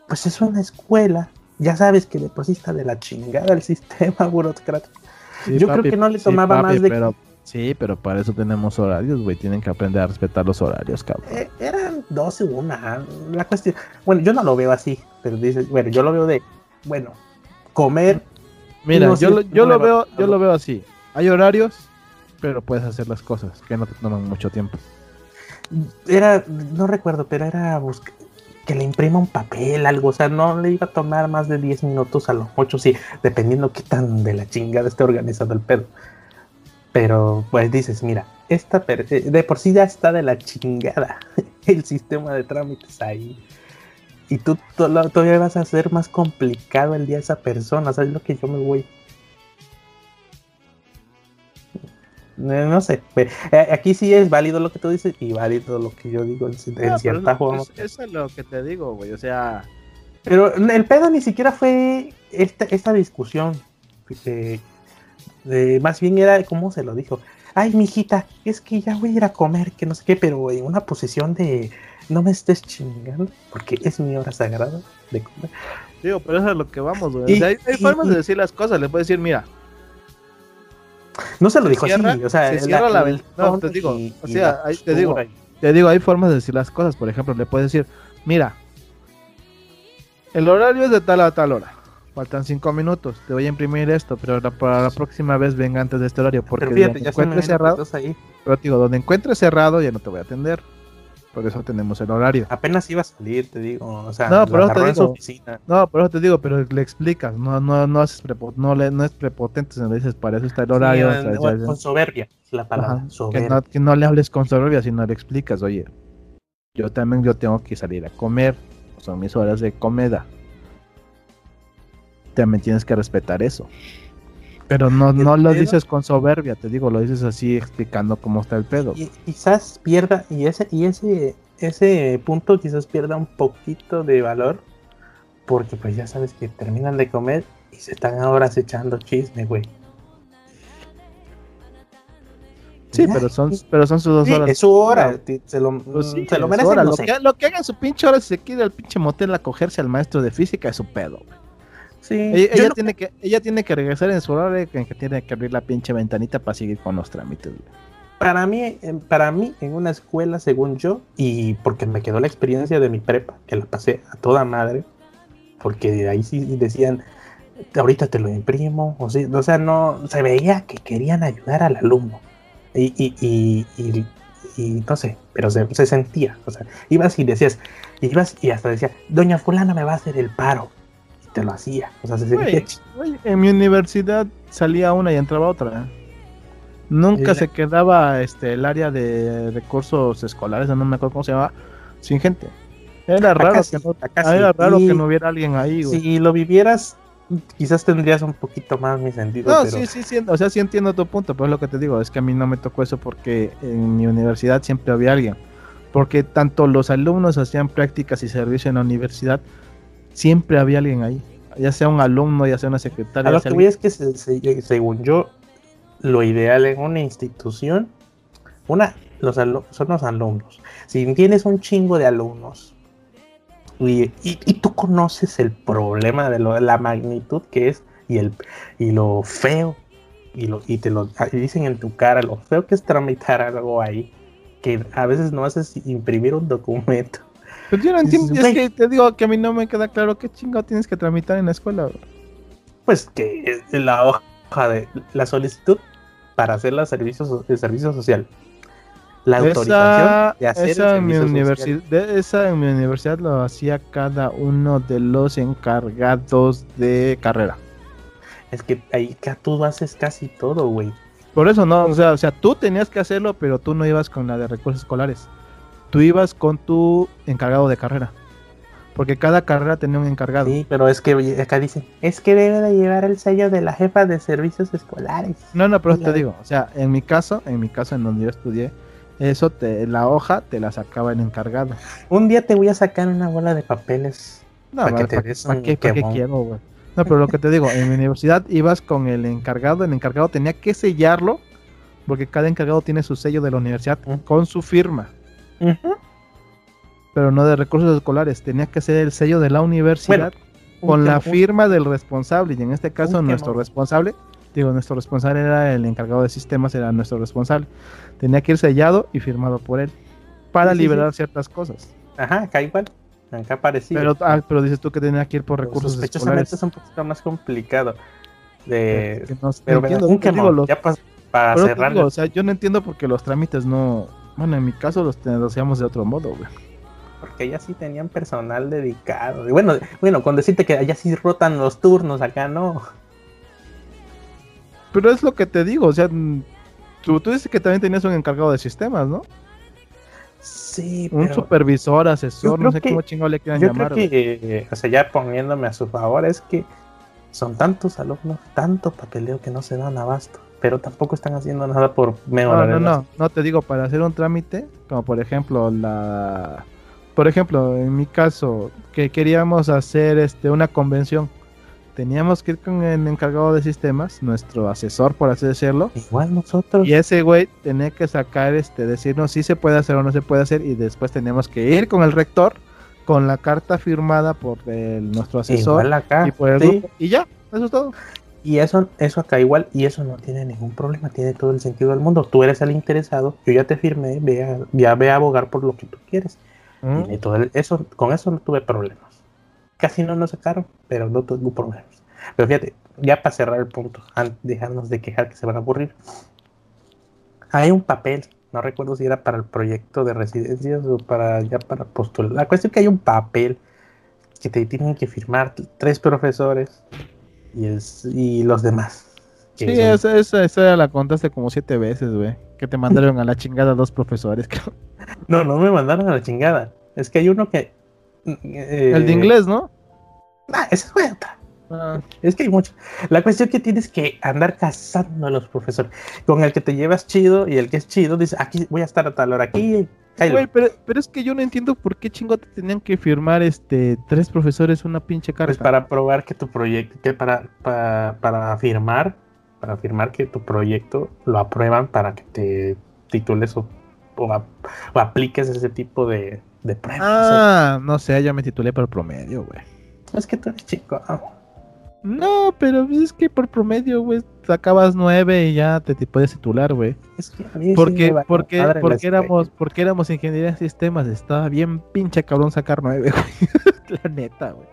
pues es una escuela. Ya sabes que deposita de la chingada el sistema burocrático. Yo creo que no le tomaba más de. Pero, sí, pero para eso tenemos horarios, güey. Tienen que aprender a respetar los horarios, cabrón. Eh, eran dos una. La cuestión. Bueno, yo no lo veo así. Pero dices, bueno, yo lo veo de. Bueno, comer. Mira, yo, lo, yo lo veo, yo lo veo así. Hay horarios, pero puedes hacer las cosas que no te toman mucho tiempo. Era, no recuerdo, pero era buscar que le imprima un papel, algo, o sea, no le iba a tomar más de 10 minutos a los 8, sí, dependiendo qué tan de la chingada esté organizado el pedo. Pero pues dices, mira, esta eh, de por sí ya está de la chingada el sistema de trámites ahí. Y tú todavía vas a hacer más complicado el día a esa persona, ¿sabes lo que yo me voy? Eh, no sé, eh, aquí sí es válido lo que tú dices y válido lo que yo digo en, cierta forma. Eso es lo que te digo, güey, o sea... Pero el pedo ni siquiera fue esta, esta discusión. más bien era como se lo dijo. Ay, mijita, es que ya voy a ir a comer, que no sé qué, pero en una posición de no me estés chingando, porque es mi hora sagrada de comer. Digo, pero eso es lo que vamos, güey. hay, formas de decir las cosas. Le puedes decir, mira, no se lo dijo así, o sea, se cierra la, No, te digo, o sea, ahí te digo, te digo, hay formas de decir las cosas. Por ejemplo, le puedes decir, mira, el horario es de tal a tal hora. Faltan cinco minutos. Te voy a imprimir esto, pero para la próxima vez venga antes de este horario. Porque donde encuentres cerrado, pero digo, donde encuentres cerrado ya no te voy a atender. Por eso tenemos el horario. Apenas iba a salir, te digo. O sea, no, pero te digo. No, pero te digo, pero le explicas. No, no, no, haces no, le, no es prepotente, se le dices, para eso está el horario. con soberbia, la palabra. Que, no, le hables con soberbia, sino le explicas, oye, yo también yo tengo que salir a comer. Son mis horas de comida. También tienes que respetar eso. Pero no, no lo dices con soberbia, te digo, lo dices así explicando cómo está el pedo. Y quizás pierda, y ese, y ese, ese punto quizás pierda un poquito de valor, porque pues ya sabes que terminan de comer y se están ahora echando chisme, güey. Sí, pero son, pero son sus dos horas. Es su hora, se lo, pues se lo merece. lo, que, lo que hagan su pinche hora, si se quiere al pinche motel a cogerse al maestro de física, es su pedo, güey. Ella, tiene que, ella tiene que regresar en su hora que, que tiene que abrir la pinche ventanita para seguir con los trámites. Para mí, para mí, en una escuela, según yo, y porque me quedó la experiencia de mi prepa, que la pasé a toda madre, porque de ahí sí decían, ahorita te lo imprimo, o, o sea, no, se veía que querían ayudar al alumno. Y, y, y, y no sé, pero se, se, sentía, o sea, ibas y decías, ibas y hasta decía, doña fulana me va a hacer el paro, te lo hacía. O sea, se en mi universidad salía una y entraba otra. Nunca se quedaba este el área de recursos escolares, no me acuerdo cómo se llama, sin gente. Era raro, Acá que, sí, no, ah, era sí. raro que no hubiera alguien ahí. Si lo vivieras, quizás tendrías un poquito más mi sentido. No, pero... sí, sí, sí, o sea, sí entiendo tu punto, pero es lo que te digo, es que a mí no me tocó eso porque en mi universidad siempre había alguien. Porque tanto los alumnos hacían prácticas y servicio en la universidad, siempre había alguien ahí. Ya sea un alumno, ya sea una secretaria. A lo que voy es que se- se- según yo, lo ideal en una institución, una, los son los alumnos. Si tienes un chingo de alumnos y, y- y tú conoces el problema de lo- la magnitud que es y, el, y lo feo, y, lo, y te lo y dicen en tu cara, lo feo que es tramitar algo ahí, que a veces no haces imprimir un documento. Pero yo no entiendo, es que te digo que a mí no me queda claro qué chingado tienes que tramitar en la escuela. pues que la hoja de la solicitud para hacer los servicios el servicio social la autorización de hacer esa el en mi servicio universidad, social. esa en mi universidad lo hacía cada uno de los encargados de carrera. es que ahí que tú haces casi todo güey Por eso no, o sea, o sea, tú tenías que hacerlo, pero tú no ibas con la de recursos escolares. Tú ibas con tu encargado de carrera. Porque cada carrera tenía un encargado. sí pero es que acá dicen es que debe de llevar el sello de la jefa de servicios escolares No, no, pero te digo, o sea, en mi caso, en mi caso en donde yo estudié, eso te, la hoja te la sacaba el encargado. un día te voy a sacar una bola de papeles No, que ¿para te des un qué, pa' qué quiero, güey? No, pero lo que te digo, en mi universidad ibas con el encargado, el encargado tenía que sellarlo, porque cada encargado tiene su sello de la universidad con su firma, Pero no de recursos escolares, tenía que ser el sello de la universidad Un con la firma del responsable, y en este caso nuestro responsable, digo, nuestro responsable era el encargado de sistemas, era nuestro responsable, tenía que ir sellado y firmado por él, para Sí, sí, liberar ciertas cosas. ajá acá igual acá parecido Pero, ah, pero dices tú que tenía que ir por recursos sospechosamente escolares. es un poquito más complicado de Que no- no Pero entiendo, un digo, los- ya pa- para te cerrar. o sea, yo no entiendo por qué los trámites no. Bueno, en mi caso los hacíamos de otro modo, güey. Porque allá sí tenían personal dedicado. Y bueno, bueno, con decirte que allá sí rotan los turnos, acá no. Pero es lo que te digo, o sea, mm, tú, tú dices que también tenías un encargado de sistemas, ¿no? Sí, Un pero supervisor, yo asesor, no sé que- cómo chingado le quieran yo llamar. creo que, eh, o sea, ya poniéndome a su favor, es que son tantos alumnos, tanto papeleo que no se dan abasto. Pero tampoco están haciendo nada por No, mejorar. no, el no, no te digo para hacer un trámite, como por ejemplo la. Por ejemplo, en mi caso, que queríamos hacer este una convención, teníamos que ir con el encargado de sistemas, nuestro asesor, por así decirlo, Igual nosotros. Y ese güey tenía que sacar, este, decirnos si se puede hacer o no se puede hacer. Y después teníamos que ir con el rector, con la carta firmada por el- nuestro asesor Igual acá. y por el sí. grupo. Y ya, eso es todo. Y eso, eso acá igual, y eso no tiene ningún problema, tiene todo el sentido del mundo. Tú eres el interesado, yo ya te firmé, ve a- ya ve a abogar por lo que tú quieres. ¿Mm? Tiene todo el- eso, con eso no tuve problemas. Casi no nos sacaron, pero no tuve problemas. Pero fíjate, ya para cerrar el punto, an- dejarnos de quejar que se van a aburrir. Hay un papel, no recuerdo si era para el proyecto de residencias o para ya para postular. La cuestión es que hay un papel que te tienen que firmar tres profesores y, es, y los demás. Sí, esa, esa, esa la contaste como siete veces, güey. Que te mandaron a la chingada dos profesores. No, no me mandaron a la chingada. Es que hay uno que. eh, el de inglés, ¿no? Ah, esa fue otra. Ah, Es que hay mucho. La cuestión que tienes que andar cazando a los profesores. Con el que te llevas chido y el que es chido dice, aquí voy a estar a tal hora, aquí. cállate". güey, pero, pero es que yo no entiendo por qué chingo te tenían que firmar este tres profesores una pinche carta. Pues para probar que tu proyecto, que para, para, para afirmar, para afirmar que tu proyecto lo aprueban para que te titules o, o, ap- o apliques ese tipo de, de pruebas. Ah, no sé, ya me titulé por promedio, güey. es que tú eres chico. No, pero pues es que por promedio, güey, sacabas nueve y ya te, te puedes titular, güey. Es que a mí sí Porque, me valió porque, porque escuela. éramos, porque éramos ingeniería en sistemas, estaba bien pinche cabrón sacar nueve, güey. La neta, güey.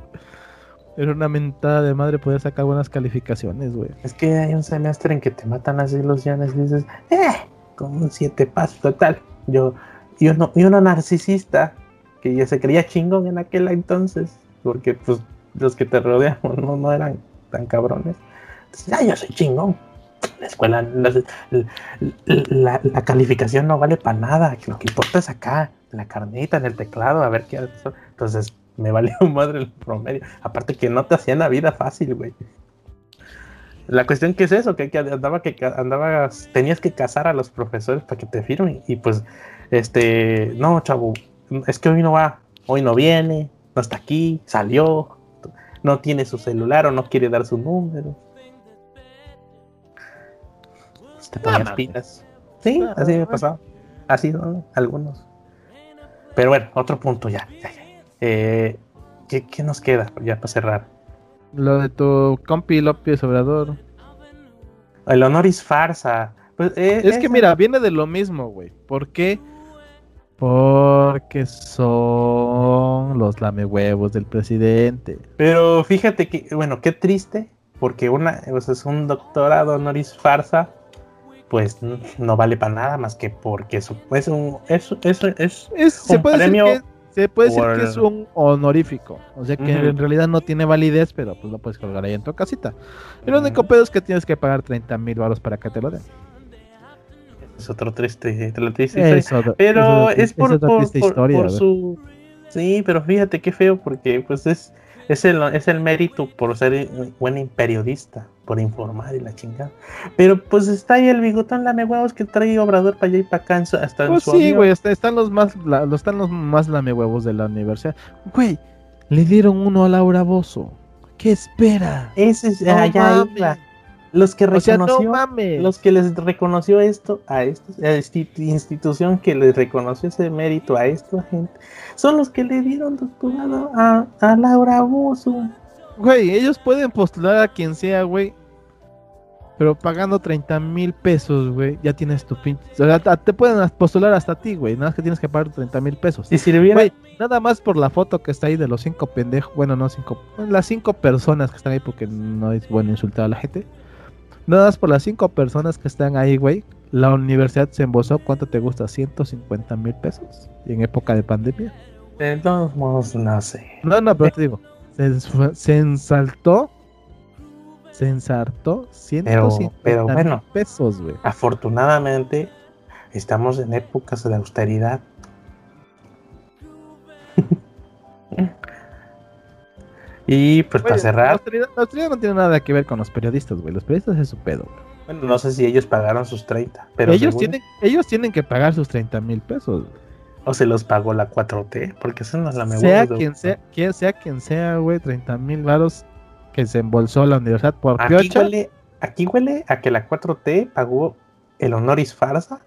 Era una mentada de madre poder sacar buenas calificaciones, güey. Es que hay un semestre en que te matan las ilusiones y dices, eh, como un siete pasos total. Yo, y uno, y uno narcisista que ya se creía chingón en aquel entonces, porque pues los que te rodeamos no, no eran tan cabrones. Entonces, ah, yo soy chingón. La escuela, la, la- calificación no vale para nada, lo que importa es acá. la carnita, en el teclado, a ver qué. Entonces me valió madre el promedio. Aparte que no te hacían la vida fácil, güey. La cuestión que es eso, que, andaba que andabas, tenías que casar a los profesores para que te firmen. Y pues, este, no, chavo, es que hoy no va, hoy no viene, no está aquí, salió, no tiene su celular o no quiere dar su número. Pues te ponías pilas. Sí, así me pasado. Así, ¿no? algunos. Pero bueno, otro punto ya. Eh, ¿qué, ¿qué, nos queda ya para cerrar? Lo de tu compi López Obrador. El honoris farsa. Pues, eh, es que mira, viene de lo mismo, güey. ¿Por qué? Porque son los lamehuevos del presidente. Pero fíjate que, bueno, qué triste, porque una, pues es un doctorado honoris farsa, pues no vale para nada más que porque es un, es, es, es, es un premio se puede decir que es un honorífico. O sea que en realidad no tiene validez, pero pues lo puedes colgar ahí en tu casita. Y lo único pedo es que tienes que pagar 30 mil baros para que te lo den. Es otro triste, pero es, por, por, su... Sí, pero fíjate qué feo porque pues es es el, es el mérito por ser buen periodista, por informar y la chingada. Pero pues está ahí el bigotón lamehuevos que trae Obrador para allá y para acá hasta pues sí, güey, están los más están los más lamehuevos de la universidad. Güey, le dieron uno a Laura Bozo. ¿Qué espera? Ese es allá los que reconoció, los que les reconoció esto a esta institución que les reconoció ese mérito a esta gente, son los que le dieron doctorado a, a Laura Bozo. Güey, ellos pueden postular a quien sea, güey. Pero pagando 30 mil pesos, güey, ya tienes tu pinche. O sea, te pueden postular hasta a ti, güey. Nada más que tienes que pagar 30 mil pesos. Y si le hubiera... nada más por la foto que está ahí de los cinco pendejos. Bueno, no cinco. Las cinco personas que están ahí porque no es bueno insultar a la gente. Nada más por las cinco personas que están ahí, güey. La universidad se embosó, ¿cuánto te gusta? 150 mil pesos en época de pandemia. De todos modos, no sé. No, no, pero te digo, se, ensaltó, se ensartó 150 pero, bueno, pesos, güey. Afortunadamente, estamos en épocas de austeridad. Y pues para cerrar. La autoridad, no tiene nada que ver con los periodistas, güey. Los periodistas es su pedo, güey. Bueno, no sé si ellos pagaron sus 30. Pero ellos, tienen, ellos tienen que pagar sus 30 mil pesos. O se los pagó la 4T, porque eso no es la mejor. Sea quien sea, quien sea quien sea, güey, 30 mil varos que se embolsó la universidad por aquí huele, aquí huele a que la 4T pagó el honoris farsa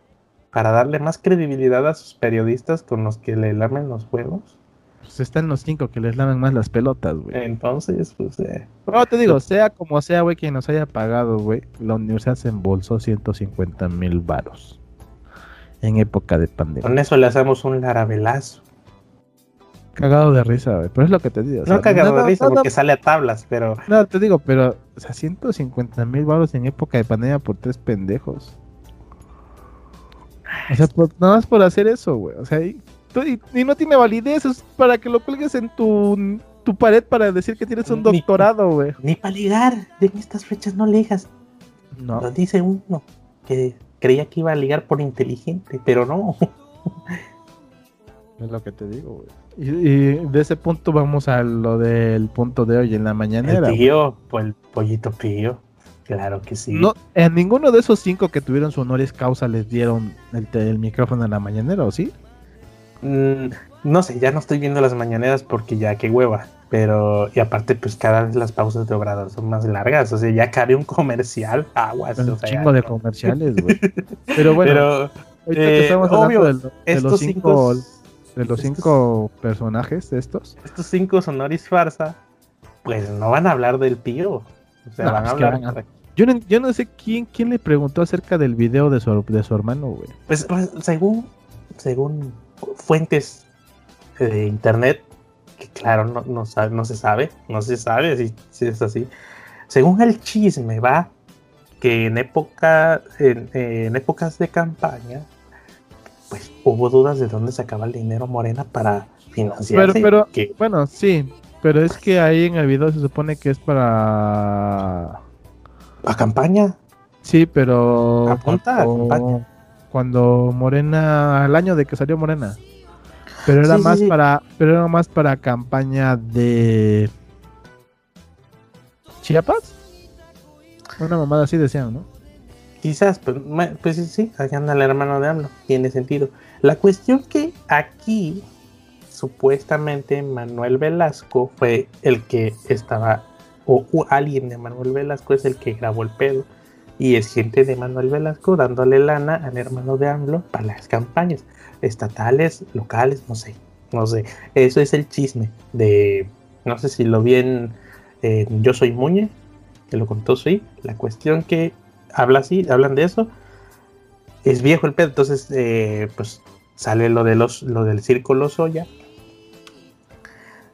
para darle más credibilidad a sus periodistas con los que le lamen los juegos pues están los cinco que les lavan más las pelotas, güey. Entonces, pues. Eh. Pero te digo, sea como sea, güey, quien nos haya pagado, güey, la universidad se embolsó 150 mil varos en época de pandemia. Con eso le hacemos un larabelazo. Cagado de risa, güey. Pero es lo que te digo. no cagado de risa porque sale a tablas, pero. No, te digo, pero. O sea, 150 mil varos en época de pandemia por tres pendejos. O sea, nada más por hacer eso, güey. O sea, y, no tiene validez, es para que lo cuelgues en tu, tu pared para decir que tienes un doctorado, güey. Ni, para ligar, de estas fechas no ligas. No. Lo dice uno, que creía que iba a ligar por inteligente, pero no. Es lo que te digo, güey. Y, de ese punto vamos a lo del punto de hoy en la mañanera. El pío, pues el pollito pío. Claro que sí. No, en ninguno de esos cinco que tuvieron su honoris causa les dieron el, el micrófono en la mañanera, ¿o sí? Mm, no sé, ya no estoy viendo las mañaneras porque ya qué hueva. Pero, y aparte, pues cada vez las pausas de Obrador son más largas. O sea, ya cabe un comercial. Aguas. Un chingo de comerciales, güey. Pero bueno, eh, estamos hablando de, los cinco, de los cinco personajes estos. Estos cinco sonoris farsa, pues no van a hablar del tío. O sea, van a pues, hablar. Yo no, yo no sé quién, quién le preguntó acerca del video de su, de su hermano, güey. Pues, pues según, según fuentes de internet, que claro, no, no, no se sabe, no se sabe si, si, es así. Según el chisme va que en época, en, épocas de campaña, pues hubo dudas de dónde sacaba el dinero Morena para financiar. Pero, pero bueno, sí, pero es que ahí en el video se supone que es para... ¿La campaña? Sí, pero... Apunta a campaña cuando Morena, al año de que salió Morena, Pero era Sí, más sí. para, pero era más para campaña de Chiapas. Una mamada así decían, ¿no? Quizás, pues, pues sí, sí, allá anda el hermano de AMLO, tiene sentido. La cuestión que aquí, supuestamente, Manuel Velasco fue el que estaba, o, o alguien de Manuel Velasco es el que grabó el pedo, y es gente de Manuel Velasco dándole lana al hermano de AMLO para las campañas, estatales, locales, no sé, no sé. Eso es el chisme de, no sé si lo vi en, en Yo Soy Muñe, que lo contó sí, la cuestión que habla así, hablan de eso. Es viejo el pedo, entonces eh, pues sale lo de los lo del círculo Soya.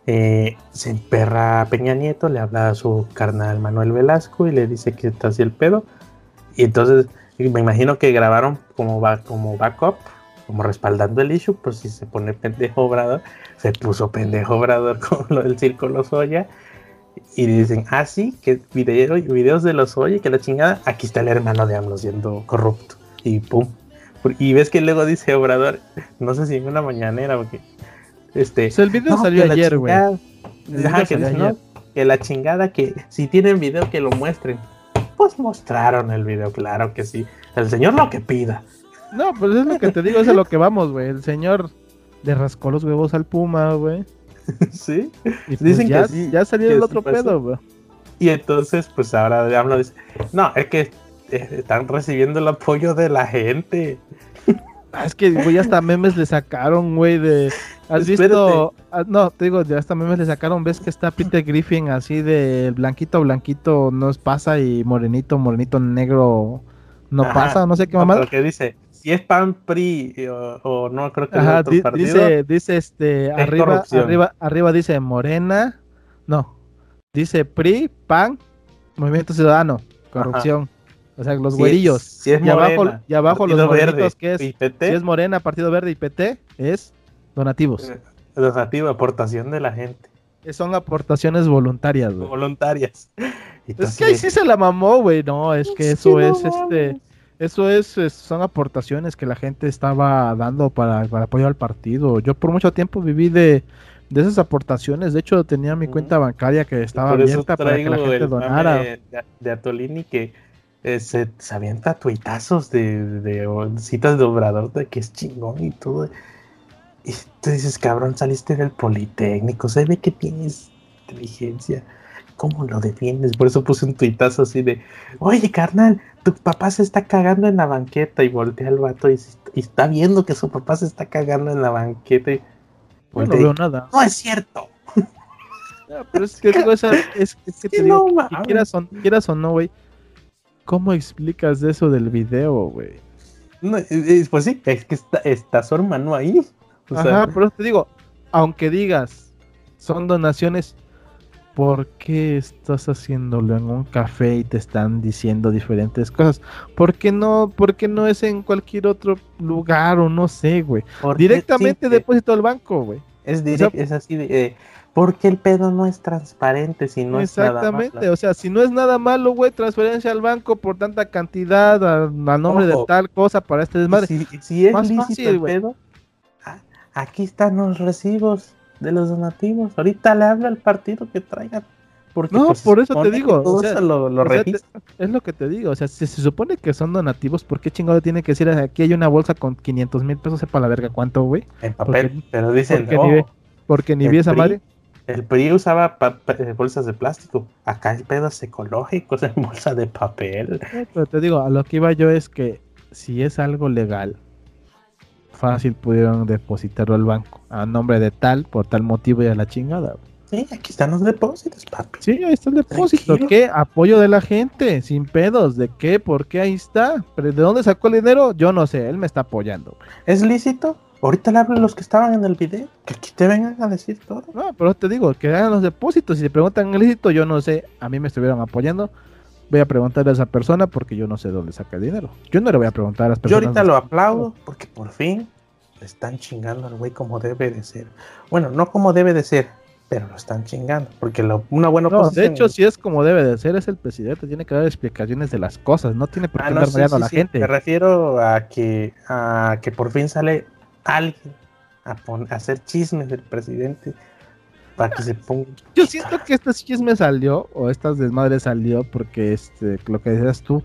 Eh, se emperra Peña Nieto, le habla a su carnal Manuel Velasco y le dice que está así el pedo. Y entonces me imagino que grabaron como va como backup, como respaldando el issue, por si se pone pendejo Obrador. Se puso pendejo Obrador con lo del círculo Soya. Y dicen, ah, sí, que video, videos de los oye, que la chingada, aquí está el hermano de AMLO siendo corrupto. Y pum. Y ves que luego dice Obrador, no sé si en una mañanera, porque este. O sea, el video no, salió ayer, güey. que, no, que la chingada, que si tienen video que lo muestren. Pues mostraron el video, claro que sí. El señor lo que pida. No, pues es lo que te digo, es a lo que vamos, güey. El señor le rascó los huevos al Puma, güey. sí. Y pues Dicen que ya, sí, ya salió que el otro pasó. pedo, güey. Y entonces, pues ahora AMLO dice, no, es que eh, están recibiendo el apoyo de la gente. Ah, Es que, güey, hasta memes le sacaron, güey, de... ¿Has Espérate. visto? Ah, no, te digo, ya hasta memes le sacaron, ves que está Peter Griffin así de blanquito, blanquito nos pasa y morenito, morenito, negro no Ajá. pasa, no sé qué No, mamada. pero que dice, si es PAN PRI o, o no, creo que es Ajá, otro partido. dice, dice este, arriba, corrupción. arriba, arriba dice Morena, no, dice PRI, PAN, Movimiento Ciudadano, corrupción. O sea, los si güerillos. Es, si es y abajo, Morena, y abajo los morenitos Verde que es, y si PT, es Morena, Partido Verde y PT, es donativos. donativo, aportación de la gente, Son aportaciones voluntarias, güey. voluntarias. Es que ahí sí se la mamó, güey. No, es que Sí, eso es este. Eso es, es- son aportaciones que la gente estaba dando para, para apoyo al partido. Yo por mucho tiempo viví de, de esas aportaciones. De hecho, tenía mi cuenta bancaria que estaba abierta para que la gente donara. de, de Atolini que eh, se, se avienta tuitazos de, de- o citas de obrador de que es chingón y todo. Y tú dices, cabrón, saliste del Politécnico, se ve que tienes inteligencia. ¿Cómo lo defiendes? Por eso puse un tuitazo así de, oye, carnal, tu papá se está cagando en la banqueta y voltea al vato y, y está viendo que su papá se está cagando en la banqueta y Yo no y, veo nada. no es cierto. No, pero es que esa- es, es que te digo, no quieras, o, quieras o no, güey. ¿Cómo explicas eso del video, güey? No, eh, eh, pues sí, es que está, está su hermano ahí. O sea, Ajá, pero te digo, aunque digas, son donaciones, ¿por qué estás haciéndolo en un café y te están diciendo diferentes cosas? ¿Por qué no, por qué no es en cualquier otro lugar o no sé, güey? porque Directamente sí, depósito al banco, güey. Es, sea, direct- es así de. eh, porque el pedo no es transparente si no es nada Exactamente, malo? o sea, si no es nada malo, güey, transferencia al banco por tanta cantidad a, a nombre de tal cosa para este desmadre. Si, si es Más lícito fácil, el güey. pedo, aquí están los recibos de los donativos. Ahorita le hablo al partido que traigan. Porque, No, pues, por eso te digo, o sea, lo, lo o sea, te- registra. Es lo que te digo, o sea, si se supone que son donativos, ¿por qué chingado tiene que decir aquí hay una bolsa con 500 mil pesos, sepa la verga cuánto, güey? En papel. porque- pero dicen, porque "Oh, ni ve- Porque ni vi esa madre. El PRI usaba eh, bolsas de plástico. Acá el pedo es ecológico, es en bolsa de papel. No, Pero te digo, a lo que iba yo es que si es algo legal, fácil pudieron depositarlo al banco a nombre de tal, por tal motivo y a la chingada. Sí, aquí están los depósitos, papi. Sí, ahí está el depósito. Tranquilo. ¿Qué? Apoyo de la gente, sin pedos. ¿De qué? ¿Por qué? Ahí está. ¿Pero de dónde sacó el dinero? Yo no sé, él me está apoyando. ¿Es lícito? Ahorita le hablo a los que estaban en el video. Que aquí te vengan a decir todo. No, pero te digo, que hagan los depósitos. Si se preguntan el lícito, yo no sé. A mí me estuvieron apoyando. Voy a preguntarle a esa persona porque yo no sé dónde saca el dinero. Yo no le voy a preguntar a las Yo personas. ahorita lo aplaudo porque por fin le están chingando al güey como debe de ser. Bueno, no como debe de ser, pero lo están chingando. Porque lo- una buena No, de hecho, si es como debe de ser, es el presidente. Tiene que dar explicaciones de las cosas. No tiene por qué Ah, no, andar sí, a la sí. gente. Me refiero a que, a que por fin sale alguien a, hacer chismes del presidente para que se ponga. Yo siento que este chisme salió, o estas desmadres salió, porque este, lo que decías tú,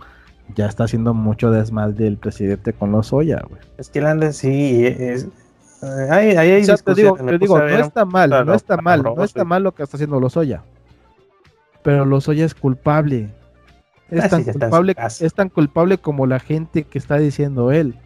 ya está haciendo mucho desmadre del presidente con los Oya, güey. Es que el sí, es, Ahí, ahí te digo, te digo no está mal, no está mal, no está mal lo que está haciendo Lozoya. Pero Lozoya es culpable. Es, ah, tan culpable, es tan culpable como la gente que está diciendo él.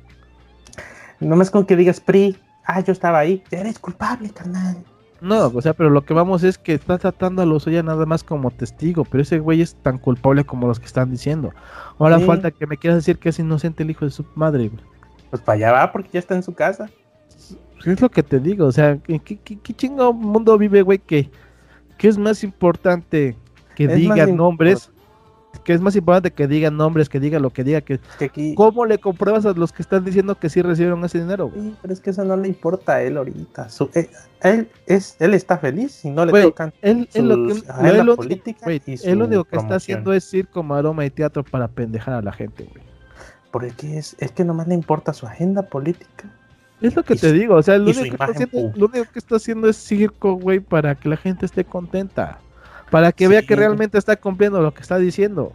No más con que digas PRI, ah, yo estaba ahí, eres culpable, carnal. No, o sea, pero lo que vamos es que está tratando a Lozoya nada más como testigo, pero ese güey es tan culpable como los que están diciendo. Ahora falta que me quieras decir que es inocente el hijo de su madre, güey. Pues para allá va, porque ya está en su casa. Es lo que te digo, o sea, ¿en qué, qué, chingo mundo vive, güey? Que, ¿Qué es más importante que digan nombres? Que es más importante que digan nombres, que diga lo que diga, que, ¿cómo le compruebas a los que están diciendo que sí recibieron ese dinero? Sí, pero es que eso no le importa a él ahorita. Eh, él, es, él está feliz y no le tocan él, lo que, política Él lo único que está haciendo es circo, maroma y teatro para pendejar a la gente, güey. Porque es, es que nomás le importa su agenda política. Es lo que te digo, o sea, lo único, que está haciendo, es circo, güey, para que la gente esté contenta. Para que vea que realmente está cumpliendo lo que está diciendo.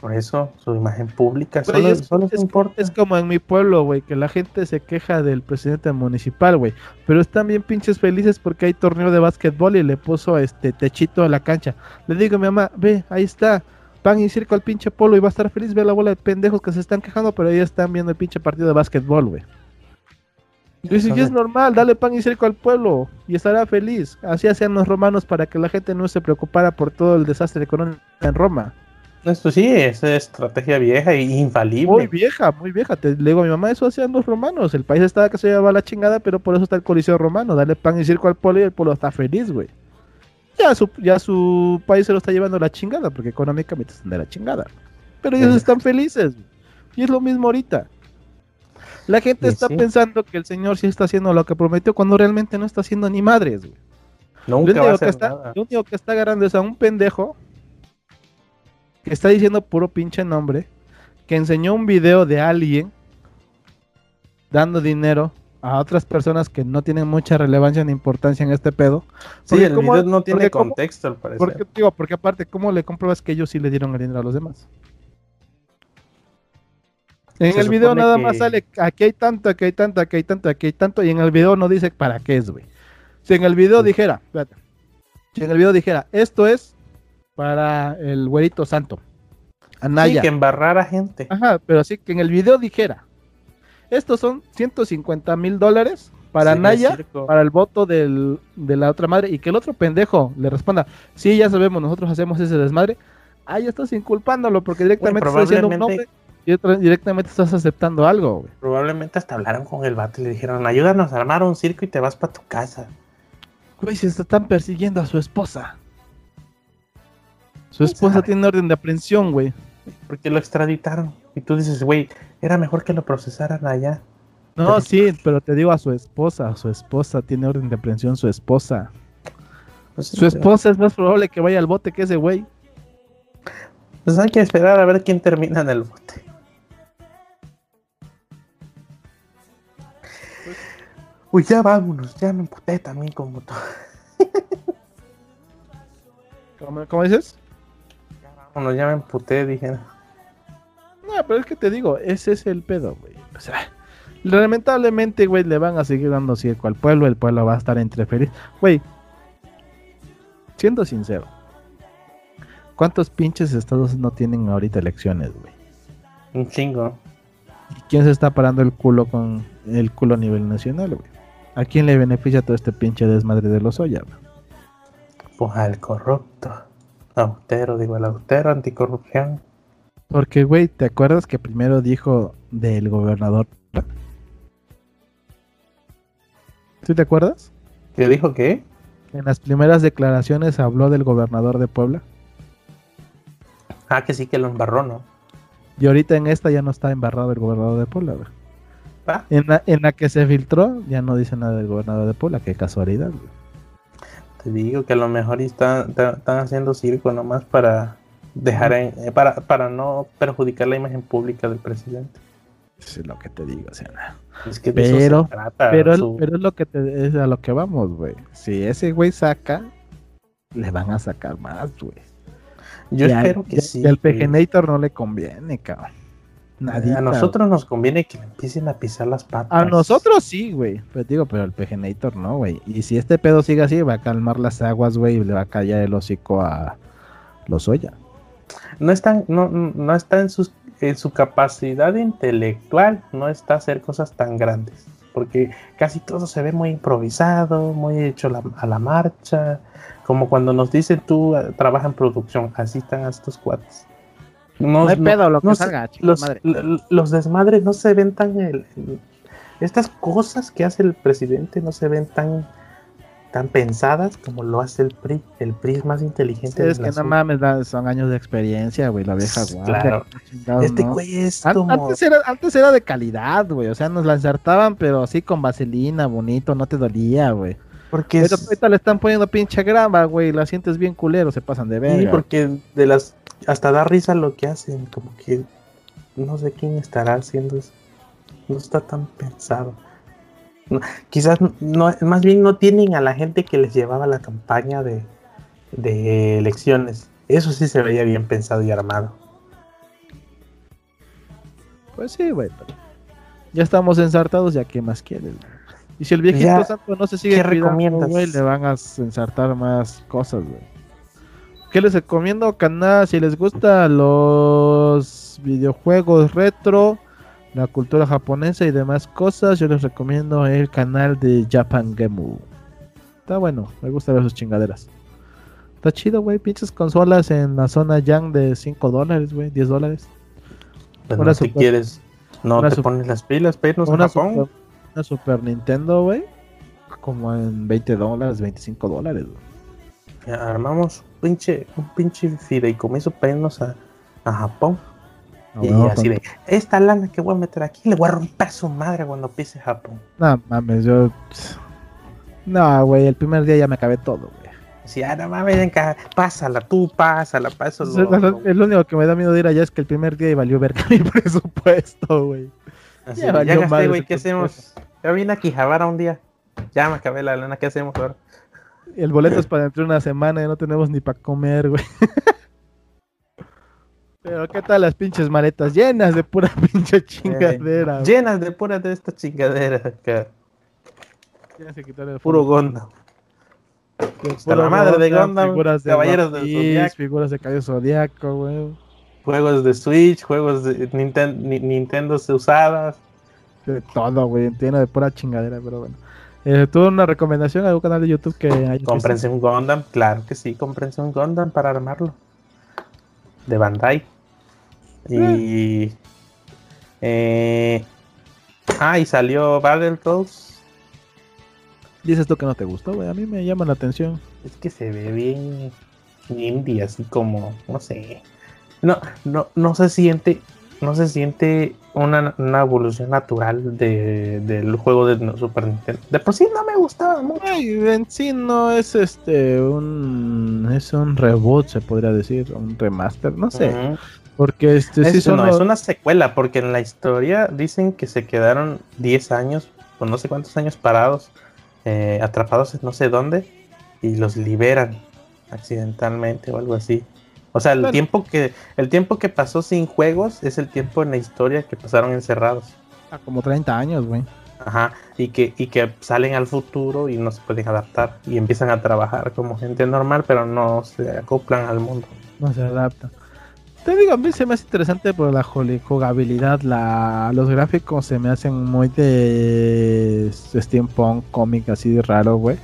Por eso, su imagen pública solo, es, importa. Es como en mi pueblo, güey, que la gente se queja del presidente municipal, güey. Pero están bien pinches felices porque hay torneo de básquetbol y le puso este techito a la cancha. Le digo a mi mamá, ve, ahí está. Pan y circo al pinche polo y va a estar feliz, ve la bola de pendejos que se están quejando, pero ahí están viendo el pinche partido de básquetbol, güey. Y es normal, dale pan y cerco al pueblo y estará feliz. Así hacían los romanos para que la gente no se preocupara por todo el desastre económico en Roma. Esto sí, es estrategia vieja e infalible. Muy vieja, muy vieja. Te le digo a mi mamá, eso hacían los romanos. El país estaba que se llevaba la chingada, pero por eso está el coliseo romano. Dale pan y circo al pueblo y el pueblo está feliz, güey. Ya su, ya su país se lo está llevando la chingada, porque económicamente están de la chingada. Pero ellos están felices. Y es lo mismo ahorita. La gente está pensando que el señor sí está haciendo lo que prometió cuando realmente no está haciendo ni madres, güey. Nunca lo, único que está, lo único que está agarrando es a un pendejo que está diciendo puro pinche nombre, que enseñó un video de alguien dando dinero a otras personas que no tienen mucha relevancia ni importancia en este pedo. Sí, el video no tiene contexto, al parecer. Porque, digo, porque aparte, ¿cómo le compruebas que ellos sí le dieron el dinero a los demás? En el video nada más sale, aquí hay tanto, aquí hay tanto, aquí hay tanto, aquí hay tanto, y en el video no dice para qué es, güey. Si en el video dijera, espérate, si en el video dijera, esto es para el güerito santo, Anaya. Sí, que embarrara gente. Ajá, pero sí que en el video dijera, estos son 150 mil dólares para Anaya, para el voto del, de la otra madre, y que el otro pendejo le responda, sí, ya sabemos, nosotros hacemos ese desmadre. Ahí estás inculpándolo porque directamente está diciendo un nombre directamente estás aceptando algo, güey. Probablemente hasta hablaron con el vato y le dijeron, ayúdanos a armar un circo y te vas para tu casa. Güey, se están persiguiendo a su esposa. Su esposa tiene orden de aprehensión, güey. Porque lo extraditaron. Y tú dices, güey, era mejor que lo procesaran allá. No, sí, pero te digo a su esposa. Su esposa tiene orden de aprehensión, su esposa. Pues su esposa es más probable que vaya al bote que ese güey. Pues hay que esperar a ver quién termina en el bote. Uy, ya vámonos, ya me emputé también como todo. ¿Cómo, dices? Ya vámonos, ya me emputé, dije. No, pero es que te digo, ese es el pedo, güey. O sea, lamentablemente, güey, le van a seguir dando circo al pueblo, el pueblo va a estar entre feliz. Güey, siendo sincero, ¿cuántos pinches estados no tienen ahorita elecciones, güey? Un chingo. ¿Y quién se está parando el culo con el culo a nivel nacional, güey? ¿A quién le beneficia todo este pinche desmadre de los Oya? Pues al corrupto. Austero, digo, el austero anticorrupción. Porque, güey, ¿te acuerdas que primero dijo del gobernador? ¿Sí te acuerdas? ¿Qué dijo qué? En las primeras declaraciones habló del gobernador de Puebla. Ah, que sí que lo embarró, ¿no? Y ahorita en esta ya no está embarrado el gobernador de Puebla, güey. En, la, que se filtró, ya no dice nada del gobernador de Puebla, qué casualidad. Te digo que a lo mejor están, están haciendo circo nomás para dejar eh, para, para no perjudicar la imagen pública del presidente. es lo que te digo, o sea, Es que de Pero- eso se trata, pero, su- pero es lo que te, es a lo que vamos, güey. Si ese güey saca, le van a sacar más, güey. yo Y al- espero que y- sí. Y al güey. Peginator no le conviene, cabrón. Nadita, a nosotros nos conviene que le empiecen a pisar las patas. A nosotros sí, güey. Pero digo, pero al Pegenator no, güey. Y si este pedo sigue así, va a calmar las aguas, güey, y le va a callar el hocico a los Oya. No están, no, no está en, sus, en su capacidad intelectual, no está hacer cosas tan grandes. Porque casi todo se ve muy improvisado, muy hecho la- a la marcha. Como cuando nos dicen tú eh, trabaja en producción, así están estos cuates. No, hay pedo, lo que no se- salga, chica los, madre. los desmadres no se ven tan. el- el- estas cosas que hace el presidente no se ven tan tan pensadas como lo hace el PRI. El PRI es más inteligente. es de que no mames, son años de experiencia, güey, la vieja guardia. Claro. Este ¿no? güey es como. Antes era, antes era de calidad, güey. O sea, nos la ensartaban, pero así con vaselina, bonito, no te dolía, güey. Porque Ahorita, es, ahorita le están poniendo pinche grama, güey. La sientes bien culero, se pasan de sí, verga. porque de las. Hasta da risa lo que hacen. Como que. No sé quién estará haciendo eso. No está tan pensado. No, quizás no, más bien no tienen a la gente que les llevaba la campaña de, de elecciones. Eso sí se veía bien pensado y armado. Pues sí, güey. pero Ya estamos ensartados, ya qué más quieres? Y si el viejito Ya, santo no se sigue ¿qué cuidando, güey, le van a ensartar más cosas, güey. ¿Qué les recomiendo, canal? Si les gustan los videojuegos retro, la cultura japonesa y demás cosas, yo les recomiendo el canal de Japan Gemu. Está bueno, me gusta ver sus chingaderas. Está chido, güey, pinches consolas en la zona Yang de 5 dólares, güey, 10 dólares. Pues Una no, si super- quieres, no te super- pones las pilas para irnos a Una Japón. super, una Super Nintendo, güey, como en 20 dólares, 25 dólares, güey. Armamos un pinche, un pinche fideicomiso para irnos a, a Japón. No, y así de, esta lana que voy a meter aquí, le voy a romper su madre cuando pise Japón. No mames, yo. No, güey, el primer día ya me acabé todo, güey. Así, ah, no mames, venga, pásala, tú pásala, paso. Es lo- el único que me da miedo de ir allá es que el primer día valió verga mi presupuesto, güey. Así, ya ya, gasté, güey, ¿qué hacemos? Ya vine a Quijabara un día. Ya me acabé la lana, ¿qué hacemos ahora? El boleto es para dentro de una semana y no tenemos ni para comer, güey. Pero qué tal las pinches maletas llenas de pura pinche chingadera. Llenas de pura de esta chingadera acá. Ya se quitaron el Puro. Gondam. Hasta la madre de Gundam, figuras de Caballeros del Zodiaco. Figuras de Cabello Zodiaco, güey. Juegos de Switch, juegos de Ninten- Ni- Nintendo usadas. De todo, güey, entiendo de pura chingadera, pero bueno. Eh, ¿Tuvo una recomendación a algún canal de YouTube que hayas Cómprense un Gundam, claro que sí, cómprense un Gundam para armarlo. De Bandai. Y. Eh, ah, y salió Battletoads. Dices tú que no te gustó, güey. A mí me llama la atención. Es que se ve bien indie, así como, no sé. No, no, no se siente, no se siente una, una evolución natural de, del juego de Super Nintendo. De por sí no me gustaba mucho. Ay, en sí no es este un es un reboot, se podría decir, un remaster, no sé, porque este sí Es, son no, los- es una secuela, porque en la historia dicen que se quedaron 10 años, o no sé cuántos años parados, eh, atrapados en no sé dónde, y los liberan accidentalmente o algo así. O sea, el Bueno. tiempo que el tiempo que pasó sin juegos es el tiempo en la historia que pasaron encerrados. ah, como 30 años, güey. Ajá, y que, y que salen al futuro y no se pueden adaptar y empiezan a trabajar como gente normal, pero no se acoplan al mundo. No se adapta. Te digo, a mí se me hace interesante por la jugabilidad, la, los gráficos se me hacen muy de steampunk, cómic así de raro, güey.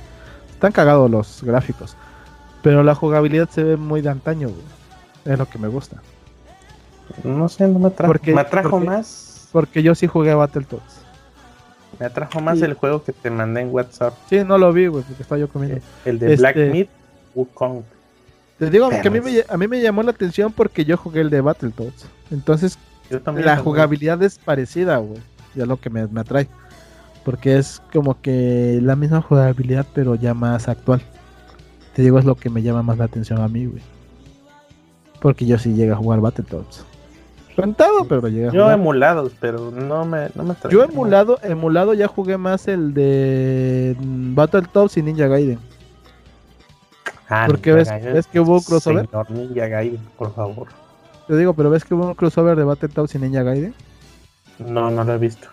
Están cagados los gráficos, pero la jugabilidad se ve muy de antaño, güey. Es lo que me gusta. No sé, no me atrajo. Porque- me atrajo porque- más. Porque yo sí jugué a Battletoads. Me atrajo más Sí. el juego que te mandé en WhatsApp. Sí, no lo vi, güey, porque estaba yo comiendo. El de Black Este- Myth Wukong. Te digo que a mí, me, a mí me llamó la atención porque yo jugué el de Battletoads. Entonces, Yo también la jugabilidad es parecida, güey. Ya lo que me, me atrae. Porque es como que la misma jugabilidad, pero ya más actual. Te digo, es lo que me llama más la atención a mí, güey. Porque yo sí llegué a jugar Battletoads. Rentado, pero lo llegué a Yo jugar. emulados, pero no me, no me. Yo emulado, emulado ya jugué más el de Battletoads y Ninja Gaiden. Ah, porque ves- Gaiden. ves que hubo un crossover. Señor Ninja Gaiden, por favor. Te digo, pero ves que hubo un crossover de Battletoads y Ninja Gaiden. No, no lo he visto.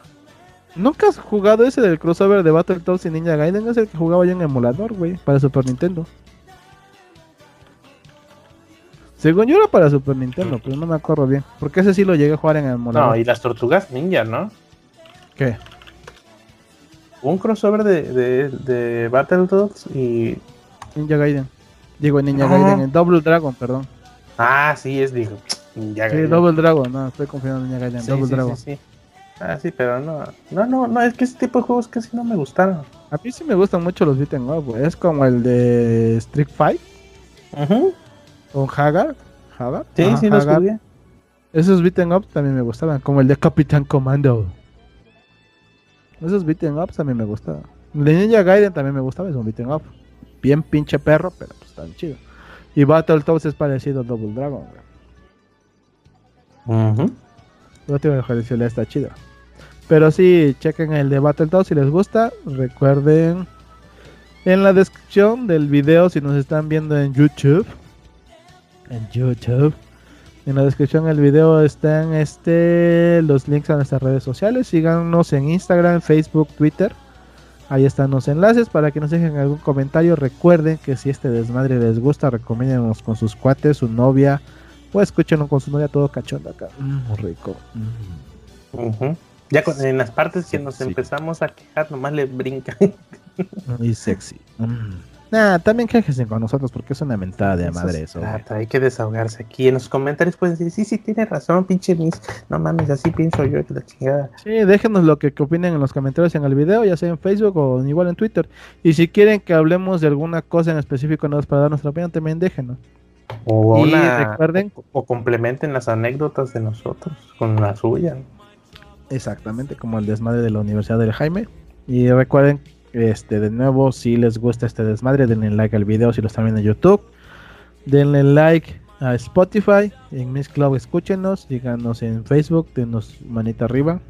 ¿Nunca has jugado ese del crossover de Battletoads y Ninja Gaiden? Es el que jugaba yo en emulador, güey, para Super Nintendo. Según yo era para Super Nintendo, pero no me acuerdo bien. Porque ese sí lo llegué a jugar en emulador. No, y las tortugas ninja, ¿no? ¿Qué? Un crossover de, de, de Battletoads y. Ninja Gaiden. Digo, Ninja No. Gaiden, en Double Dragon, perdón. Ah, sí, es, digo. Ninja Sí, Gaiden. Double Dragon, no, estoy confiando en Ninja Gaiden, Sí, Double sí, Dragon. sí, sí. Ah, sí, pero no. No, no, no, es que ese tipo de juegos casi no me gustaron. A mí sí me gustan mucho los beat'em up. Es como el de Street Fight Ujú. Con Hagar. Hagar. Sí, Ajá, sí, los Hagar. jugué. Esos beat'em ups también me gustaban, como el de Capitán Commando. Esos beat'em ups también me gustaban. El de Ninja Gaiden también me gustaba, es un beat'em up. Bien pinche perro, pero pues bien chido. Y Battletoads es parecido a Double Dragon, güey. Ujú. No te voy a dejar decirle, está chido. Pero sí, chequen el de Battletoads si les gusta. Recuerden en la descripción del video si nos están viendo en YouTube. En YouTube. En la descripción del video están este los links a nuestras redes sociales. Síganos en Instagram, Facebook, Twitter. Ahí están los enlaces para que nos dejen algún comentario. Recuerden que si este desmadre les gusta, recomiéndenos con sus cuates, su novia, o escúchenlo con su novia todo cachondo acá. Mm, muy rico. Ujú. Ya con- en las partes que nos sí. empezamos a quejar, nomás le brinca. Muy sexy. Mm. Nah, también quéjense con nosotros porque es una mentada de Eso madre eso. trata, hay que desahogarse aquí. En los comentarios pueden decir, sí, sí, tiene razón, pinche mis. No mames, así pienso yo, que la chingada. Sí, déjenos lo que, que opinen en los comentarios en el video, ya sea en Facebook o igual en Twitter. Y si quieren que hablemos de alguna cosa en específico no para dar nuestra opinión, también déjenos. O, Y una, recuerden- o, o complementen las anécdotas de nosotros con la suya. Exactamente, como el desmadre de la Universidad del Jaime. Y recuerden, este, de nuevo, si les gusta este desmadre, denle like al video si lo están viendo en YouTube. Denle like a Spotify, en Miss Club escúchenos, síganos en Facebook, denos manita arriba.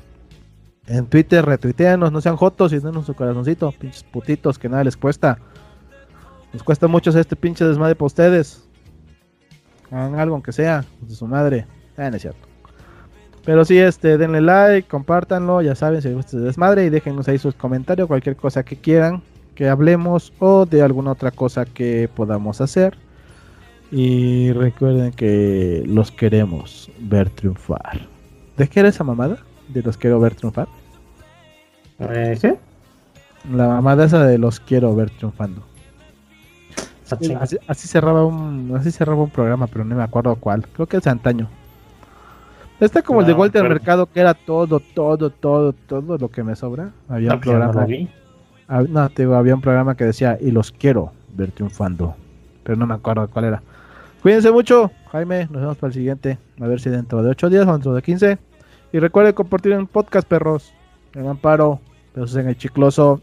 En Twitter, retuiteanos, no sean jotos y denos su corazoncito, pinches putitos que nada les cuesta. Nos cuesta mucho hacer este pinche desmadre para ustedes. Hagan algo aunque sea, de su madre. Ah, no es cierto. Pero sí, este, denle like, compártanlo, ya saben, si les gusta este desmadre y déjenos ahí sus comentarios, cualquier cosa que quieran que hablemos o de alguna otra cosa que podamos hacer. Y recuerden que los queremos ver triunfar. ¿De qué era esa mamada? De los quiero ver triunfar. Eh, ¿Qué? La mamada esa de los quiero ver triunfando. Ah. Así, así cerraba un, así cerraba un programa, pero no me acuerdo cuál. Creo que es de antaño. Está como el de Walter pero- Mercado, que era todo, todo, todo, todo lo que me sobra. Había No, un pues no programa. hab- no, te digo, había un programa que decía, y los quiero ver triunfando. Pero no me acuerdo cuál era. Cuídense mucho, Jaime. Nos vemos para el siguiente. A ver si dentro de 8 días o dentro de 15. Y recuerden compartir en podcast, perros. En amparo. Besos en el chicloso.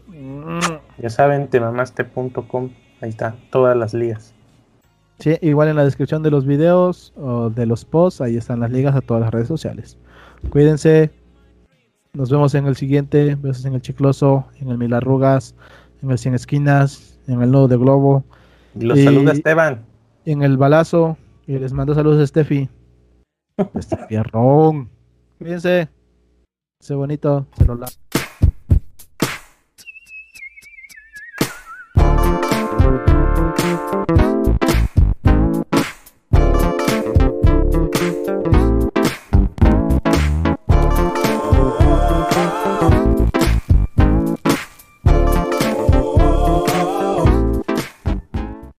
Ya saben, temamaste.com. Ahí están todas las ligas. Sí, igual en la descripción de los videos o de los posts, ahí están las ligas a todas las redes sociales. Cuídense. Nos vemos en el siguiente. Besos en el chicloso, en el mil arrugas, en el 100 esquinas, en el nudo de globo, los Y- saluda Esteban. en el balazo. Y les mando saludos a Steffi. Este fierrón. Cuídense. Sé bonito. Se lo lavo.